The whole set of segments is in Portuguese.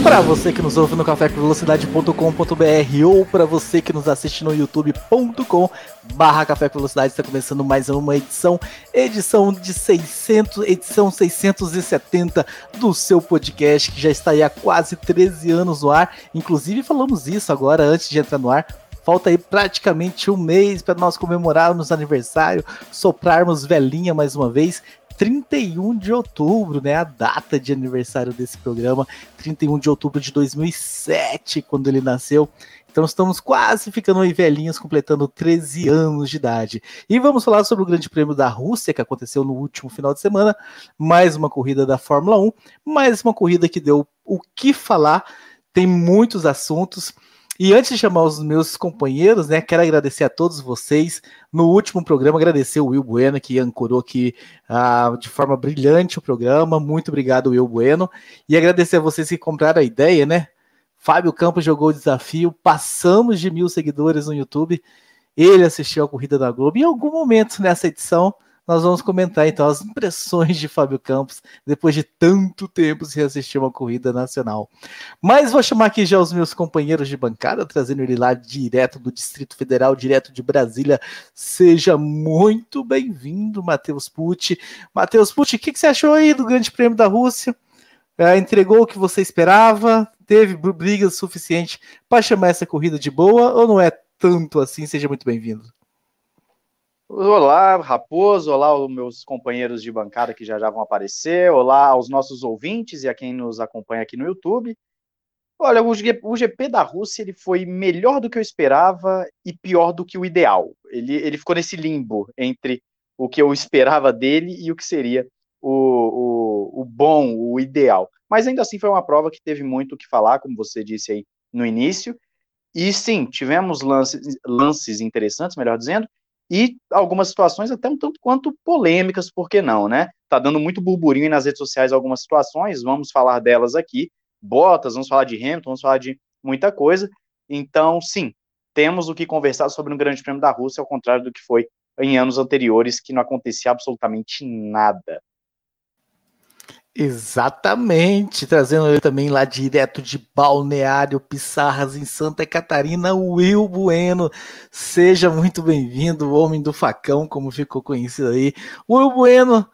Para você que nos ouve no cafévelocidade.com.br ou para você que nos assiste no youtube.com barra Café com Velocidade, está começando mais uma edição, edição de 600, edição 670 do seu podcast, que já está aí há quase 13 anos no ar. Inclusive falamos isso agora, antes de entrar no ar, Falta aí praticamente um mês para nós comemorarmos aniversário, soprarmos velhinha mais uma vez. 31 de outubro, né? A data de aniversário desse programa, 31 de outubro de 2007, quando ele nasceu. Então estamos quase ficando aí velhinhos, completando 13 anos de idade. E vamos falar sobre o Grande Prêmio da Rússia, que aconteceu no último final de semana. Mais uma corrida da Fórmula 1, mais uma corrida que deu o que falar. Tem muitos assuntos. E antes de chamar os meus companheiros, né, quero agradecer a todos vocês. No último programa, agradecer o Will Bueno, que ancorou aqui uh, de forma brilhante o programa. Muito obrigado, Will Bueno. E agradecer a vocês que compraram a ideia, né? Fábio Campos jogou o desafio, passamos de mil seguidores no YouTube. Ele assistiu a corrida da Globo. Em algum momento nessa edição, nós vamos comentar então as impressões de Fábio Campos depois de tanto tempo sem assistir uma corrida nacional. Mas vou chamar aqui já os meus companheiros de bancada, trazendo ele lá direto do Distrito Federal, direto de Brasília. Seja muito bem-vindo, Matheus Pucci. Matheus Pucci, o que, que, você achou aí do Grande Prêmio da Rússia? É, entregou o que você esperava? Teve briga suficiente para chamar essa corrida de boa ou não é tanto assim? Seja muito bem-vindo. Olá, Raposo, olá aos meus companheiros de bancada que já já vão aparecer, olá aos nossos ouvintes e a quem nos acompanha aqui no YouTube. Olha, o GP da Rússia ele foi melhor do que eu esperava e pior do que o ideal. Ele, ele ficou nesse limbo entre o que eu esperava dele e o que seria o, o, o bom, o ideal. Mas ainda assim foi uma prova que teve muito o que falar, como você disse aí no início. E sim, tivemos lances, lances interessantes, melhor dizendo, e algumas situações até um tanto quanto polêmicas, por que não, né? Tá dando muito burburinho nas redes sociais algumas situações, vamos falar delas aqui. Botas, vamos falar de Hamilton, vamos falar de muita coisa. Então, sim, temos o que conversar sobre um Grande Prêmio da Rússia, ao contrário do que foi em anos anteriores, que não acontecia absolutamente nada. Exatamente, trazendo ele também lá direto de Balneário Pissarras, em Santa Catarina, Will Bueno. Seja muito bem-vindo, homem do facão, como ficou conhecido aí. Will Bueno,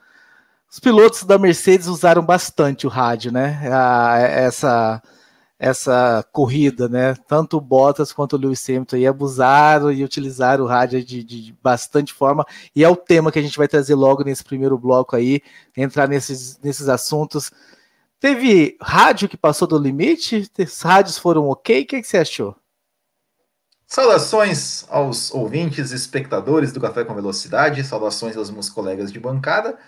os pilotos da Mercedes usaram bastante o rádio, né? Ah, essa essa corrida, né? Tanto o Bottas quanto o Lewis Hamilton aí abusaram e utilizaram o rádio de, de, bastante forma, e é o tema que a gente vai trazer logo nesse primeiro bloco aí, entrar nesses, nesses assuntos. Teve rádio que passou do limite? Os rádios foram ok? O que, que você achou? Saudações aos ouvintes e espectadores do Café com Velocidade, saudações aos meus colegas de bancada.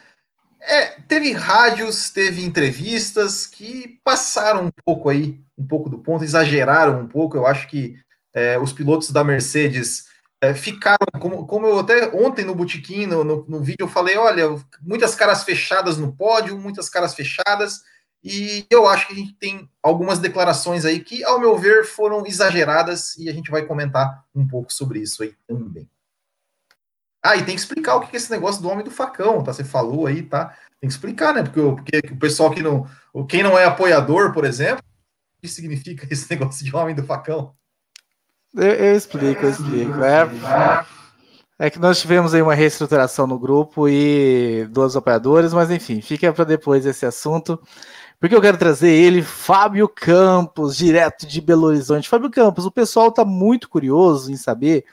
É, teve rádios, teve entrevistas que passaram um pouco aí, um pouco do ponto, exageraram um pouco. Eu acho que é, os pilotos da Mercedes é, ficaram, como, como eu até ontem no Botequim, no, no, no, vídeo, eu falei: olha, muitas caras fechadas no pódio, muitas caras fechadas, e eu acho que a gente tem algumas declarações aí que, ao meu ver, foram exageradas, e a gente vai comentar um pouco sobre isso aí também. Ah, e tem que explicar o que é esse negócio do homem do facão, tá? Você falou aí, tá? Tem que explicar, né? Porque, porque o pessoal que não. Quem não é apoiador, por exemplo, o que significa esse negócio de homem do facão? Eu, eu explico, eu explico. É, é que nós tivemos aí uma reestruturação no grupo e dois apoiadores, mas enfim, fica para depois esse assunto. Porque eu quero trazer ele, Fábio Campos, direto de Belo Horizonte. Fábio Campos, o pessoal está muito curioso em saber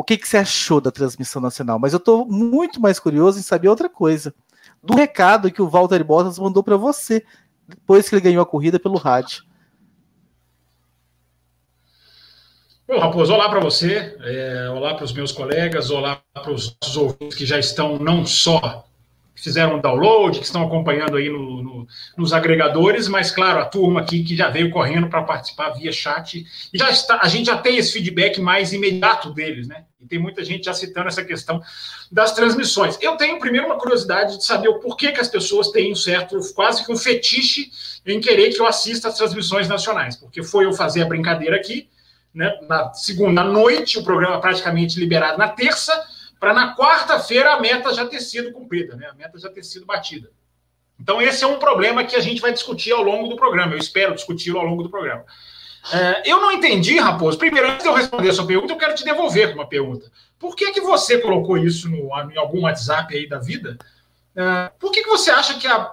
o que, que você achou da transmissão nacional, mas eu estou muito mais curioso em saber outra coisa. Do recado que o Walter Bottas mandou para você depois que ele ganhou a corrida pelo rádio. Bom, Raposo, olá para você, é, olá para os meus colegas, olá para os nossos ouvintes que já estão não só fizeram download, que estão acompanhando aí no, no, nos agregadores, mas claro, a turma aqui que já veio correndo para participar via chat, e já está, a gente já tem esse feedback mais imediato deles, né? E tem muita gente já citando essa questão das transmissões. Eu tenho primeiro uma curiosidade de saber o porquê que as pessoas têm um certo, quase que um fetiche em querer que eu assista as transmissões nacionais, porque foi eu fazer a brincadeira aqui, né? Na segunda noite, o programa praticamente liberado na terça para na quarta-feira a meta já ter sido cumprida, né? a meta já ter sido batida. Então, esse é um problema que a gente vai discutir ao longo do programa. Eu espero discuti-lo ao longo do programa. É, eu não entendi, Raposo. Primeiro, antes de eu responder a sua pergunta, eu quero te devolver uma pergunta. Por que, que você colocou isso no, em algum WhatsApp aí da vida? É, por que, que você acha que a,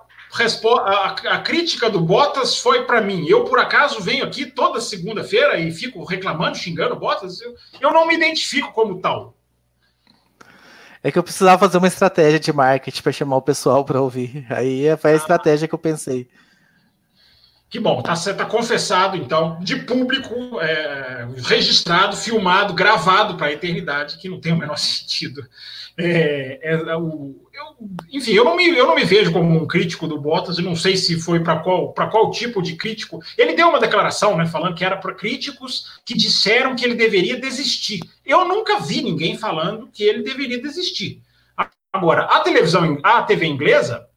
a, a crítica do Bottas foi para mim? Eu, por acaso, venho aqui toda segunda-feira e fico reclamando, xingando o Bottas? Eu, eu não me identifico como tal. É que eu precisava fazer uma estratégia de marketing para chamar o pessoal para ouvir. Aí foi a ah. estratégia que eu pensei. Que bom, tá, tá confessado, então, de público, é, registrado, filmado, gravado para a eternidade, que não tem o menor sentido. É, é, é, o, eu, enfim, eu não, me, eu não me vejo como um crítico do Bottas, eu não sei se foi para qual, qual tipo de crítico. Ele deu uma declaração, né, falando que era para críticos que disseram que ele deveria desistir. Eu nunca vi ninguém falando que ele deveria desistir. Agora, a televisão, a TV inglesa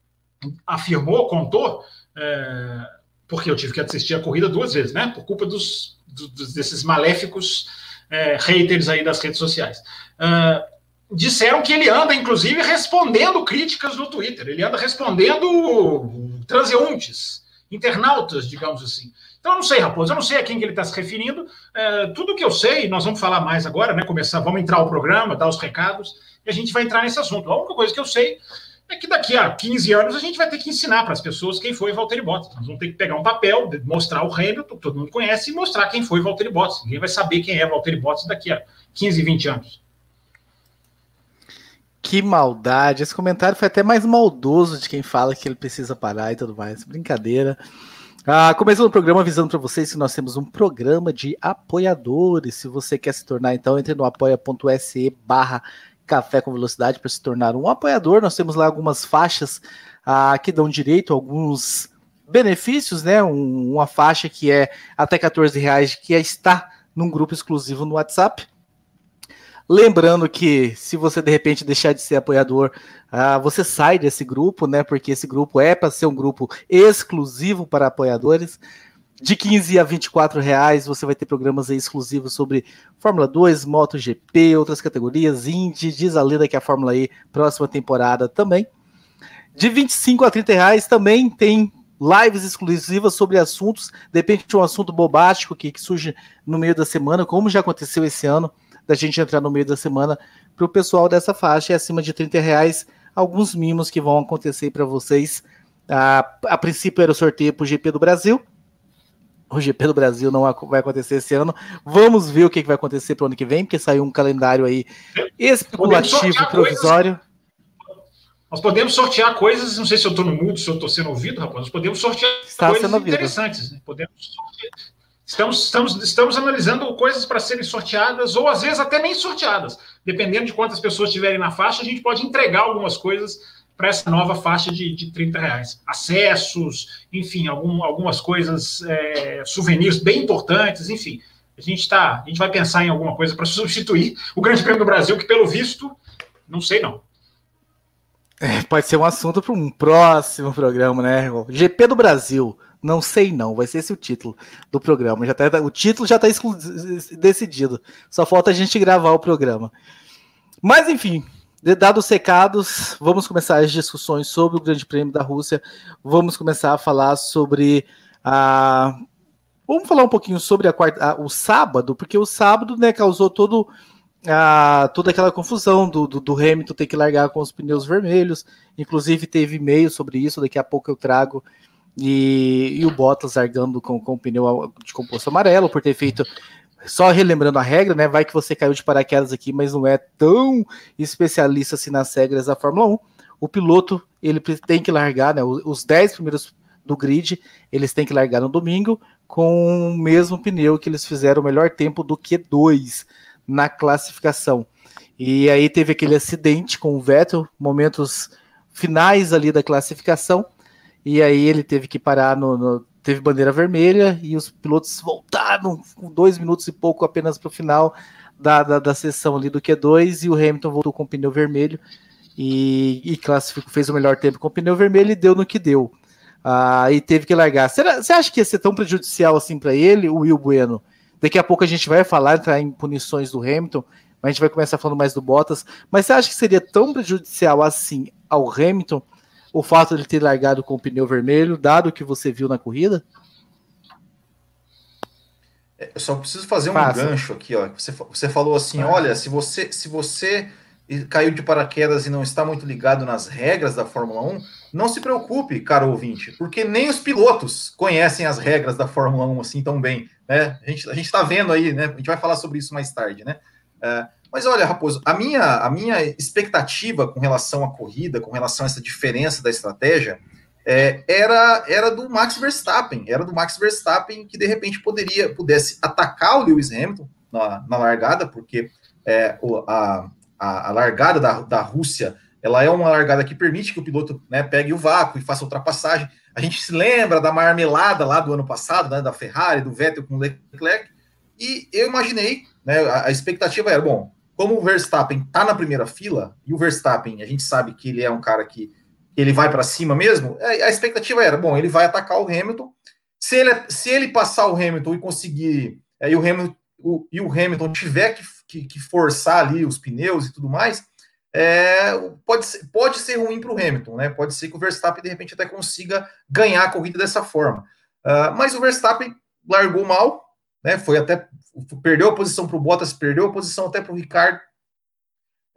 afirmou, contou. É, porque eu tive que assistir a corrida duas vezes, né? Por culpa dos, dos desses maléficos é, haters aí das redes sociais. Uh, disseram que ele anda, inclusive, respondendo críticas no Twitter. Ele anda respondendo transeuntes, internautas, digamos assim. Então, eu não sei, Raposo, eu não sei a quem que ele está se referindo. É, tudo que eu sei, nós vamos falar mais agora, né? Começar, vamos entrar o programa, dar os recados, e a gente vai entrar nesse assunto. A única coisa que eu sei é que daqui a 15 anos a gente vai ter que ensinar para as pessoas quem foi Valtteri Bottas. Nós vamos ter que pegar um papel, mostrar o Hamilton, que todo mundo conhece, e mostrar quem foi Valtteri Bottas. Ninguém vai saber quem é Valtteri Bottas daqui a 15, 20 anos. Que maldade. Esse comentário foi até mais maldoso de quem fala que ele precisa parar e tudo mais. Brincadeira. Ah, começando o programa avisando para vocês que nós temos um programa de apoiadores. Se você quer se tornar, então, entre no apoia.se barra Café com Velocidade para se tornar um apoiador. Nós temos lá algumas faixas ah, que dão direito a alguns benefícios, né? Um, uma faixa que é até 14 reais, que está num grupo exclusivo no WhatsApp. Lembrando que se você de repente deixar de ser apoiador, ah, você sai desse grupo, né? Porque esse grupo é para ser um grupo exclusivo para apoiadores de 15 a 24 reais você vai ter programas exclusivos sobre Fórmula 2, MotoGP, outras categorias, Indy, diz a lenda que a Fórmula E, próxima temporada também. De 25 a 30 reais também tem lives exclusivas sobre assuntos, depende de um assunto bobástico que, que surge no meio da semana, como já aconteceu esse ano, da gente entrar no meio da semana para o pessoal dessa faixa, e acima de 30 reais, alguns mimos que vão acontecer para vocês. A, a princípio era o sorteio para o GP do Brasil, o GP do Brasil não vai acontecer esse ano. Vamos ver o que vai acontecer para o ano que vem, porque saiu um calendário aí especulativo, provisório. Coisas, nós podemos sortear coisas, não sei se eu estou no mudo, se eu estou sendo ouvido, rapaz, nós podemos sortear Está coisas interessantes. Né? Podemos Estamos, estamos, estamos analisando coisas para serem sorteadas, ou às vezes até nem sorteadas. Dependendo de quantas pessoas estiverem na faixa, a gente pode entregar algumas coisas para essa nova faixa de, de 30 reais. Acessos, enfim, algum, algumas coisas, é, souvenirs bem importantes, enfim. A gente, tá, a gente vai pensar em alguma coisa para substituir o Grande Prêmio do Brasil, que pelo visto, não sei não. É, pode ser um assunto para um próximo programa, né? GP do Brasil. Não sei não, vai ser esse o título do programa. Já tá, o título já está decidido. Só falta a gente gravar o programa. Mas enfim, Dados secados, vamos começar as discussões sobre o Grande Prêmio da Rússia. Vamos começar a falar sobre a. Vamos falar um pouquinho sobre a quarta, a, o sábado, porque o sábado né, causou todo, a, toda aquela confusão do, do, do, Hamilton ter que largar com os pneus vermelhos. Inclusive teve e-mail sobre isso, daqui a pouco eu trago. E, e o Bottas largando com, com o pneu de composto amarelo por ter feito só relembrando a regra, né? Vai que você caiu de paraquedas aqui, mas não é tão especialista assim nas regras da Fórmula 1. O piloto ele tem que largar, né? Os 10 primeiros do grid, eles têm que largar no domingo com o mesmo pneu que eles fizeram o melhor tempo do que dois na classificação. E aí teve aquele acidente com o Vettel, momentos finais ali da classificação. E aí ele teve que parar no, no teve bandeira vermelha e os pilotos voltaram com dois minutos e pouco apenas para o final da, da, da, sessão ali do Q2 e o Hamilton voltou com o pneu vermelho e, e classificou, fez o melhor tempo com o pneu vermelho e deu no que deu. Ah, e teve que largar. Será, você acha que ia ser tão prejudicial assim para ele, o Will Bueno? Daqui a pouco a gente vai falar, entrar em punições do Hamilton, mas a gente vai começar falando mais do Bottas. Mas você acha que seria tão prejudicial assim ao Hamilton o fato de ter largado com o pneu vermelho, dado o que você viu na corrida? É, eu só preciso fazer um Passa. gancho aqui, ó. Você, você falou assim: olha, se você, se você caiu de paraquedas e não está muito ligado nas regras da Fórmula 1, não se preocupe, caro ouvinte, porque nem os pilotos conhecem as regras da Fórmula 1 assim tão bem. Né? A gente a está vendo aí, né? A gente vai falar sobre isso mais tarde, né? É, mas olha, Raposo, a minha, a minha expectativa com relação à corrida, com relação a essa diferença da estratégia, é, era, era do Max Verstappen. Era do Max Verstappen que de repente poderia pudesse atacar o Lewis Hamilton na, na largada, porque é, a, a, a, largada da, da Rússia ela é uma largada que permite que o piloto né, pegue o vácuo e faça ultrapassagem. A gente se lembra da marmelada lá do ano passado, né, da Ferrari, do Vettel com o Leclerc, e eu imaginei, né, a, a expectativa era, bom, como o Verstappen está na primeira fila, e o Verstappen, a gente sabe que ele é um cara que ele vai para cima mesmo, é, a expectativa era, bom, ele vai atacar o Hamilton, se ele, se ele passar o Hamilton e conseguir, é, e, o Hamilton, o, e o Hamilton tiver que, que, que, forçar ali os pneus e tudo mais, é, pode, ser, pode ser ruim para o Hamilton, né? Pode ser que o Verstappen de repente até consiga ganhar a corrida dessa forma. Uh, mas o Verstappen largou mal, né? Foi até perdeu a posição para o Bottas, perdeu a posição até para o Ricardo.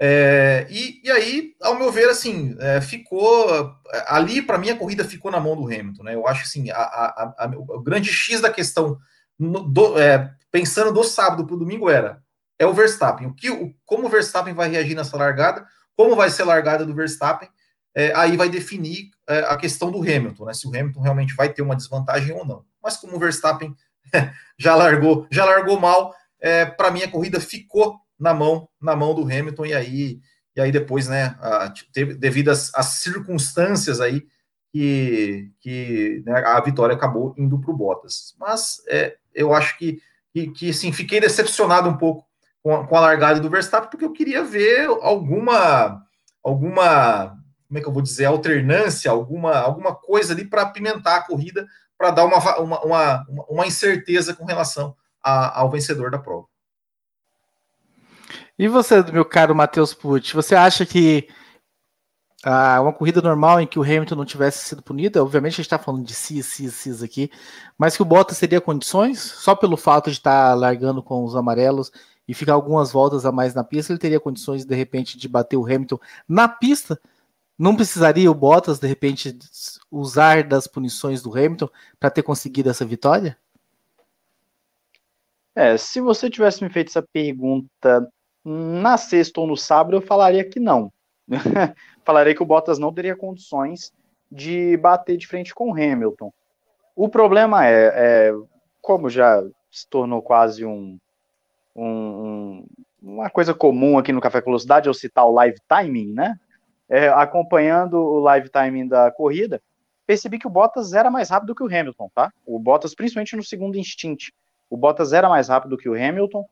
É, e, e, aí, ao meu ver, assim, é, ficou ali para mim a corrida ficou na mão do Hamilton, né? Eu acho assim, a, a, a, o grande X da questão, do, é, pensando do sábado para o domingo era é o Verstappen. O que, o, como o Verstappen vai reagir nessa largada? Como vai ser a largada do Verstappen? É, aí vai definir é, a questão do Hamilton, né? Se o Hamilton realmente vai ter uma desvantagem ou não. Mas como o Verstappen já largou, já largou mal. É, para mim a corrida ficou na mão, na mão do Hamilton e aí e aí depois, né, a, teve, devido às, às, circunstâncias aí que, que né, a vitória acabou indo para o Bottas. Mas é, eu acho que, que, que sim, fiquei decepcionado um pouco com a, com a largada do Verstappen porque eu queria ver alguma alguma como é que eu vou dizer alternância, alguma alguma coisa ali para apimentar a corrida para dar uma, uma, uma, uma, incerteza com relação a, ao vencedor da prova. E você, meu caro Matheus Pucci, você acha que ah, uma corrida normal em que o Hamilton não tivesse sido punido, obviamente a gente está falando de cis, cis, cis aqui, mas que o Bottas teria condições, só pelo fato de estar tá largando com os amarelos e ficar algumas voltas a mais na pista, ele teria condições de repente de bater o Hamilton na pista não precisaria o Bottas, de repente, usar das punições do Hamilton para ter conseguido essa vitória? É, se você tivesse me feito essa pergunta na sexta ou no sábado, eu falaria que não. falaria que o Bottas não teria condições de bater de frente com o Hamilton. O problema é, é como já se tornou quase um, um, um, uma coisa comum aqui no Café com Velocidade, eu citar o live timing, né? é, acompanhando o live timing da corrida, percebi que o Bottas era mais rápido que o Hamilton, tá? O Bottas, principalmente no segundo instint, o Bottas era mais rápido que o Hamilton,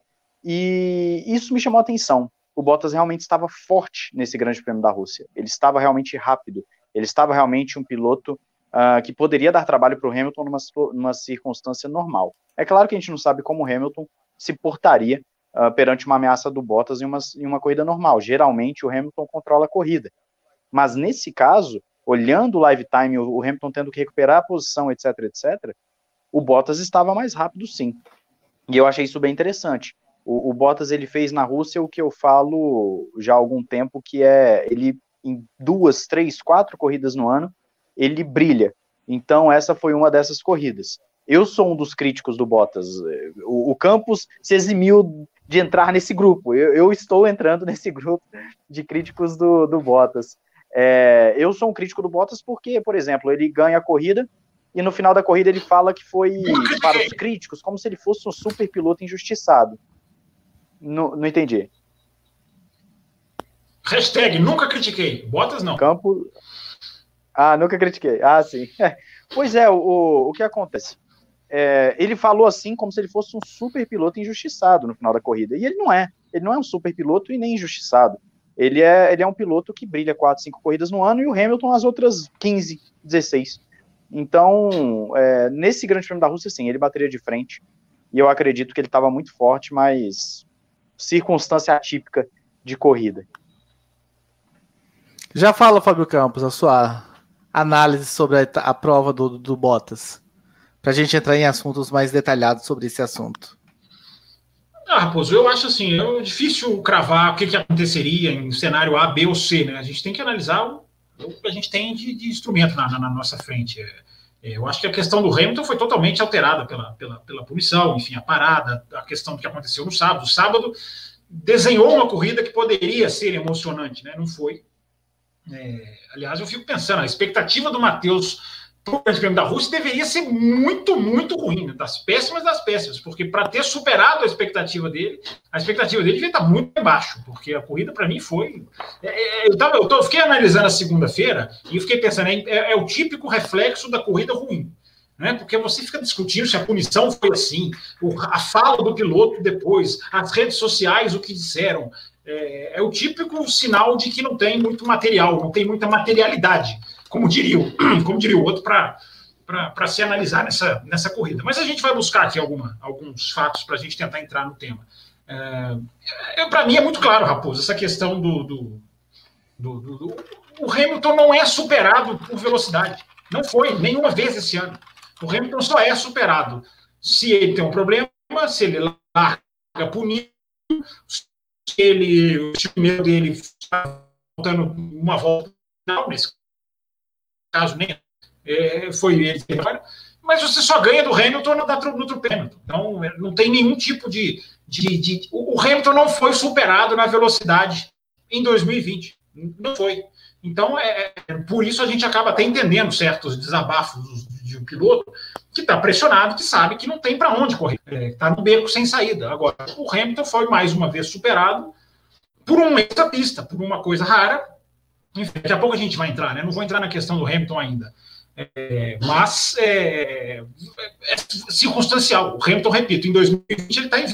e isso me chamou a atenção. O Bottas realmente estava forte nesse Grande Prêmio da Rússia. Ele estava realmente rápido. Ele estava realmente um piloto uh, que poderia dar trabalho para o Hamilton numa, numa circunstância normal. É claro que a gente não sabe como o Hamilton se portaria uh, perante uma ameaça do Bottas em uma, em uma corrida normal. Geralmente o Hamilton controla a corrida. Mas nesse caso, olhando o live time, o Hamilton tendo que recuperar a posição, etc, etc, o Bottas estava mais rápido sim. E eu achei isso bem interessante. O, o, Bottas ele fez na Rússia o que eu falo já há algum tempo, que é ele em duas, três, quatro corridas no ano, ele brilha. Então essa foi uma dessas corridas. Eu sou um dos críticos do Bottas. O, o Campos se eximiu de entrar nesse grupo. Eu, eu, estou entrando nesse grupo de críticos do, do Bottas. É, eu sou um crítico do Bottas porque, por exemplo, ele ganha a corrida e no final da corrida ele fala que foi para os críticos como se ele fosse um super piloto injustiçado. Não, não entendi. Hashtag nunca critiquei. Bottas não. Campo. Ah, nunca critiquei. Ah, sim. Pois é, o, o que acontece? É, ele falou assim como se ele fosse um super piloto injustiçado no final da corrida. E ele não é. Ele não é um super piloto e nem injustiçado. Ele é, ele é um piloto que brilha 4, 5 corridas no ano e o Hamilton as outras 15, 16. Então, é, nesse Grande Prêmio da Rússia, sim, ele bateria de frente. E eu acredito que ele estava muito forte, mas circunstância atípica de corrida. Já fala, Fábio Campos, a sua análise sobre a, a prova do, do Bottas, para a gente entrar em assuntos mais detalhados sobre esse assunto. Ah, Raposo, eu acho assim, é difícil cravar o que, que aconteceria em cenário A, B ou C, né? A gente tem que analisar o, que a gente tem de, de instrumento na, na, na, nossa frente. É, é, eu acho que a questão do Hamilton foi totalmente alterada pela, pela, pela punição, enfim, a parada, a questão do que aconteceu no sábado. O sábado desenhou uma corrida que poderia ser emocionante, né? Não foi. É, aliás, eu fico pensando, a expectativa do Matheus o Grande Prêmio da Rússia deveria ser muito, muito ruim, né? das péssimas das péssimas, porque para ter superado a expectativa dele, a expectativa dele devia estar muito baixo, porque a corrida para mim foi. É, é, eu, tava, eu, tô, eu fiquei analisando a segunda-feira e fiquei pensando, é, é, é, o típico reflexo da corrida ruim. Né? Porque você fica discutindo se a punição foi assim, a fala do piloto depois, as redes sociais, o que disseram. É, é o típico sinal de que não tem muito material, não tem muita materialidade como diria como diria o outro, para se analisar nessa, nessa corrida. Mas a gente vai buscar aqui alguma, alguns fatos para a gente tentar entrar no tema. É, para mim é muito claro, Raposo, essa questão do, do, do, do, O Hamilton não é superado por velocidade. Não foi nenhuma vez esse ano. O Hamilton só é superado se ele tem um problema, se ele larga punido, se ele, o time dele está faltando uma volta final, nesse caso nem é, foi ele mas você só ganha do Hamilton no, no outro pênalti. Então, é, não tem nenhum tipo de, de, de, O Hamilton não foi superado na velocidade em 2020. Não foi. Então, é, é, por isso a gente acaba até entendendo certos desabafos de um piloto que está pressionado, que sabe que não tem para onde correr. Está é, no beco sem saída. Agora, o Hamilton foi mais uma vez superado por um extra-pista, por uma coisa rara, enfim, daqui a pouco a gente vai entrar, né? Não vou entrar na questão do Hamilton ainda. É, mas é, é, circunstancial. O Hamilton, repito, em 2020 ele está em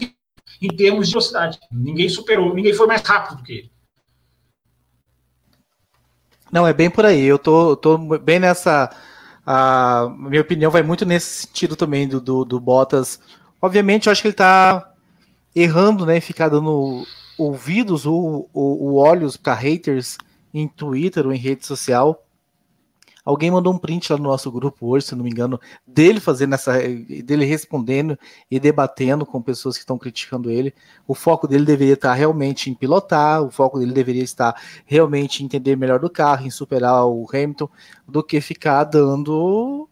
em termos de velocidade. Ninguém superou, ninguém foi mais rápido do que ele. Não, é bem por aí. Eu tô, tô bem nessa. A minha opinião vai muito nesse sentido também do, do, do Bottas. Obviamente, eu acho que ele está errando, né? Ficar dando ouvidos ou, ou, ou olhos para haters em Twitter ou em rede social. Alguém mandou um print lá no nosso grupo hoje, se não me engano, dele fazendo essa. dele respondendo e debatendo com pessoas que estão criticando ele. O foco dele deveria estar realmente em pilotar, o foco dele deveria estar realmente em entender melhor do carro, em superar o Hamilton, do que ficar dando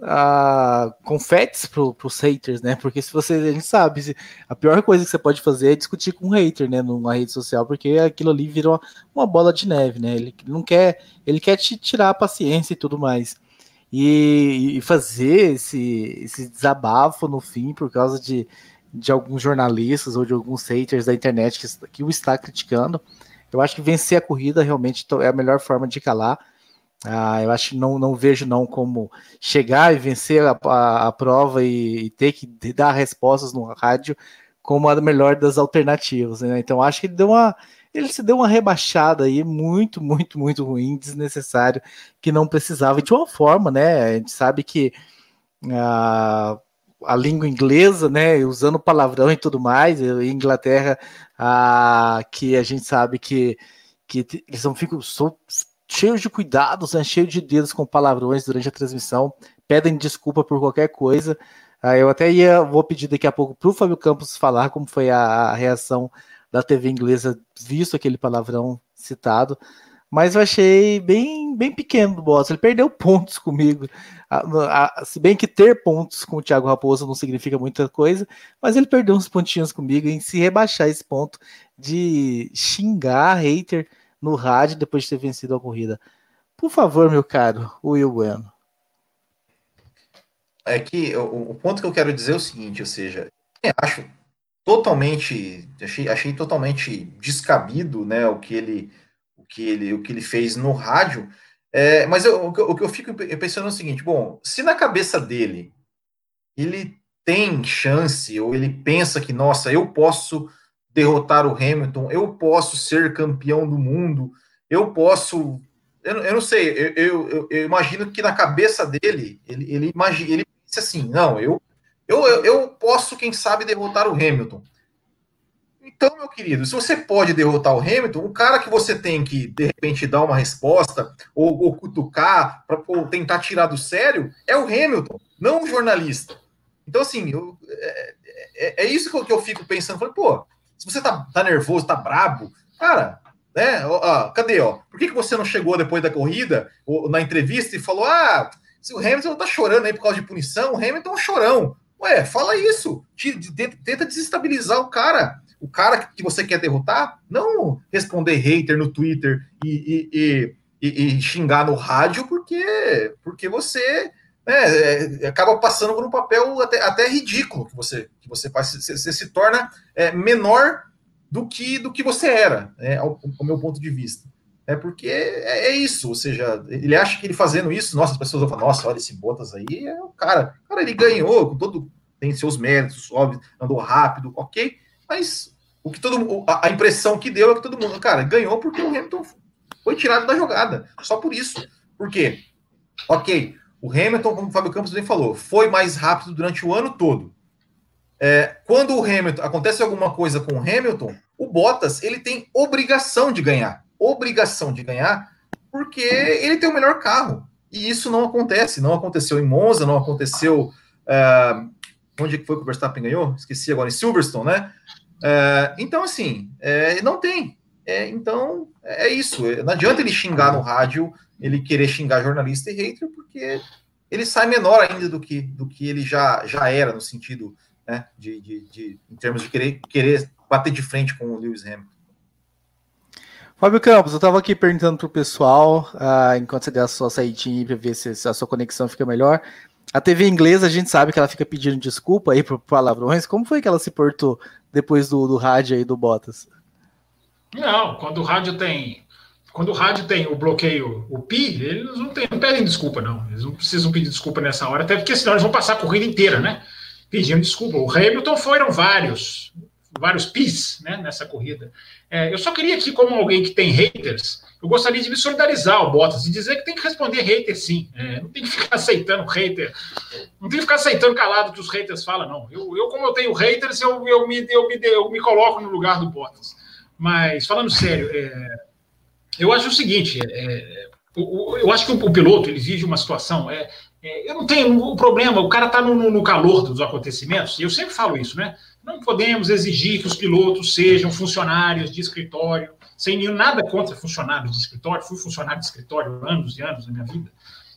uh, confetes pro, pros haters, né? Porque se você, a gente sabe, a pior coisa que você pode fazer é discutir com um hater, né, numa rede social, porque aquilo ali virou uma bola de neve, né? Ele não quer, ele quer te tirar a paciência e tudo mais. E, e fazer esse, esse desabafo no fim por causa de, de alguns jornalistas ou de alguns haters da internet que, que o está criticando. Eu acho que vencer a corrida realmente é a melhor forma de calar. Ah, eu acho não, não vejo não como chegar e vencer a, a, a prova e, e, ter que dar respostas no rádio como a melhor das alternativas. Né? Então acho que ele deu uma ele se deu uma rebaixada aí muito, muito, muito ruim, desnecessário, que não precisava de uma forma, né? A gente sabe que a, a língua inglesa, né, usando palavrão e tudo mais, em Inglaterra, a, que a gente sabe que, que eles não ficam cheios de cuidados, né, cheios de dedos com palavrões durante a transmissão, pedem desculpa por qualquer coisa. Ah, eu até ia, vou pedir daqui a pouco para o Fábio Campos falar como foi a, reação da TV inglesa visto aquele palavrão citado, mas eu achei bem, bem pequeno do Bottas. Ele perdeu pontos comigo. A, a, se bem que ter pontos com o Thiago Raposo não significa muita coisa, mas ele perdeu uns pontinhos comigo em se rebaixar esse ponto de xingar hater no rádio depois de ter vencido a corrida. Por favor, meu caro Will Bueno. É que o, o ponto que eu quero dizer é o seguinte, ou seja, acho totalmente, achei, achei totalmente descabido, né, o que ele que ele, o que ele fez no rádio. É, mas eu, o, eu, o que eu fico pensando é o seguinte: bom, se na cabeça dele ele tem chance, ou ele pensa que, nossa, eu posso derrotar o Hamilton, eu posso ser campeão do mundo, eu posso. Eu, eu não sei, eu, eu, eu, imagino que na cabeça dele, ele, ele imagina, ele pensa assim: não, eu, eu, eu posso, quem sabe, derrotar o Hamilton. Então, meu querido, se você pode derrotar o Hamilton, o cara que você tem que, de repente, dar uma resposta ou, ou cutucar para tentar tirar do sério é o Hamilton, não o jornalista. Então, assim, eu, é, é, é, isso que eu, que eu fico pensando. Falei, pô, se você tá, tá nervoso, tá brabo, cara, né? Ó, cadê, ó? Por que, que você não chegou depois da corrida, ou, na entrevista, e falou: ah, se o Hamilton tá chorando aí por causa de punição, o Hamilton é um chorão. Ué, fala isso. Tenta desestabilizar o cara. O cara que você quer derrotar, não responder hater no Twitter e, e, e, e xingar no rádio porque, porque você né, é, acaba passando por um papel até, até ridículo que você, que você faz. Você, você se torna é, menor do que do que você era, né, ao, ao meu ponto de vista. É porque é, é, isso, ou seja, ele acha que ele fazendo isso, nossa, as pessoas vão falar, nossa, olha esse Bottas aí, é o cara. Cara, ele ganhou, todo tem seus méritos, óbvio, andou rápido, ok, mas o que todo a impressão que deu é que todo mundo, cara, ganhou porque o Hamilton foi tirado da jogada, só por isso. Por quê? Ok, o Hamilton, como o Fábio Campos bem falou, foi mais rápido durante o ano todo. É, quando o Hamilton acontece alguma coisa com o Hamilton, o Bottas ele tem obrigação de ganhar obrigação de ganhar, porque ele tem o melhor carro. E isso não acontece. Não aconteceu em Monza, não aconteceu. Uh, onde foi que o Verstappen ganhou? Esqueci agora, em Silverstone, né? Uh, então, assim, é, não tem. É, então, é isso. Não adianta ele xingar no rádio, ele querer xingar jornalista e hater, porque ele sai menor ainda do que, do que ele já, já era, no sentido, né, de, de, de, em termos de querer, querer bater de frente com o Lewis Hamilton. Fábio Campos, eu estava aqui perguntando pro pessoal, uh, enquanto você deu a sua saidinha para ver se, a sua conexão fica melhor. A TV inglesa, a gente sabe que ela fica pedindo desculpa aí por palavrões. Como foi que ela se portou depois do, do rádio aí do Bottas? Não, quando o rádio tem. Quando o rádio tem o bloqueio, o PI, eles não, tem, não pedem desculpa, não. Eles não precisam pedir desculpa nessa hora, até porque senão eles vão passar a corrida inteira, né? Pedindo desculpa. O Hamilton foram vários, vários PIs né, nessa corrida. É, eu só queria aqui, como alguém que tem haters, eu gostaria de me solidarizar ao Bottas e dizer que tem que responder hater sim. É, não tem que ficar aceitando hater. Não tem que ficar aceitando calado que os haters falam, não. Eu, eu como eu tenho haters, eu, eu, me, eu, me, eu me coloco no lugar do Bottas. Mas, falando sério, é, eu acho o seguinte: é, eu, eu acho que o, o, piloto ele vive uma situação. É, é eu não tenho o um problema, o cara está no, no, calor dos acontecimentos, e eu sempre falo isso, né? Não podemos exigir que os pilotos sejam funcionários de escritório, sem nenhum nada contra funcionários de escritório. Fui funcionário de escritório anos e anos da minha vida.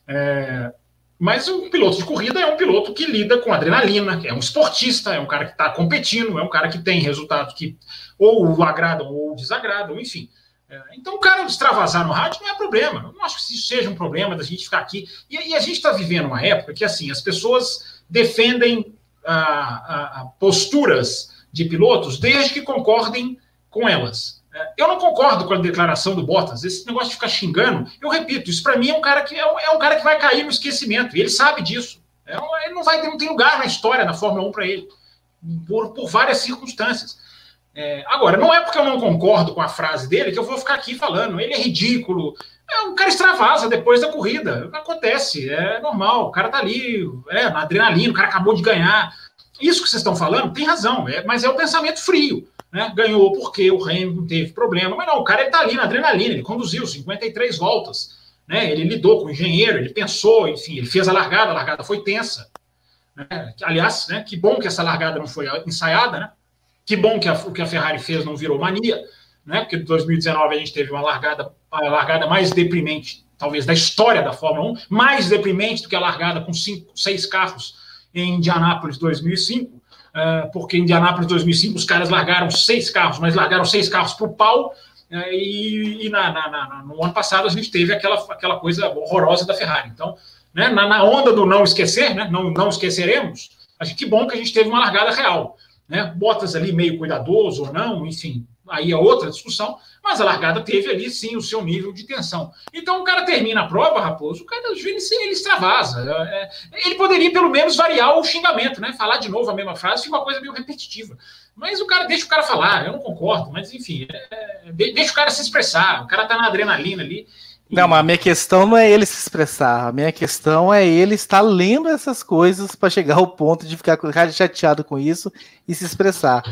É, mas o piloto de corrida é um piloto que lida com adrenalina, é um esportista, é um cara que está competindo, é um cara que tem resultados que ou o agradam ou desagradam, enfim. É, então, o cara extravasar no rádio não é problema. Eu não acho que isso seja um problema da gente ficar aqui. E, e a gente está vivendo uma época que, assim, as pessoas defendem a, a, posturas de pilotos desde que concordem com elas. Eu não concordo com a declaração do Bottas. Esse negócio de ficar xingando, eu repito, isso para mim é um cara que é um, é um, cara que vai cair no esquecimento. E ele sabe disso. É um, ele não vai, não tem lugar na história da Fórmula 1 para ele, por, por várias circunstâncias. É, agora, não é porque eu não concordo com a frase dele que eu vou ficar aqui falando. Ele é ridículo. É, o cara extravasa depois da corrida. Acontece, é normal. O cara tá ali, é, na adrenalina, o cara acabou de ganhar. Isso que vocês estão falando tem razão, é, mas é o pensamento frio. Né? Ganhou porque o Hamilton teve problema. Mas não, o cara está ali na adrenalina, ele conduziu 53 voltas. Né? Ele lidou com o engenheiro, ele pensou, enfim, ele fez a largada, a largada foi tensa. Né? Aliás, né, que bom que essa largada não foi ensaiada, né? Que bom que o que a Ferrari fez não virou mania, né? Porque em 2019 a gente teve uma largada, a largada mais deprimente, talvez, da história da Fórmula 1, mais deprimente do que a largada com cinco, seis carros em Indianápolis 2005, uh, eh, porque em Indianápolis 2005 os caras largaram seis carros, mas largaram seis carros para o pau. Uh, e, e na, na, na, no ano passado a gente teve aquela, aquela coisa horrorosa da Ferrari. Então, né, na, onda do não esquecer, né, não, não esqueceremos, acho que bom que a gente teve uma largada real né? Bottas ali meio cuidadoso ou não, enfim. Aí é outra discussão, mas a largada teve ali sim o seu nível de tensão. Então o cara termina a prova, Raposo, o cara ele, ele extravasa. É, é, ele poderia pelo menos variar o xingamento, né? Falar de novo a mesma frase fica uma coisa meio repetitiva. Mas o cara deixa o cara falar, eu não concordo, mas enfim, é, é deixa o cara se expressar, o cara tá na adrenalina ali. Não, mas a minha questão não é ele se expressar. A minha questão é ele estar lendo essas coisas para chegar ao ponto de ficar chateado com isso e se expressar.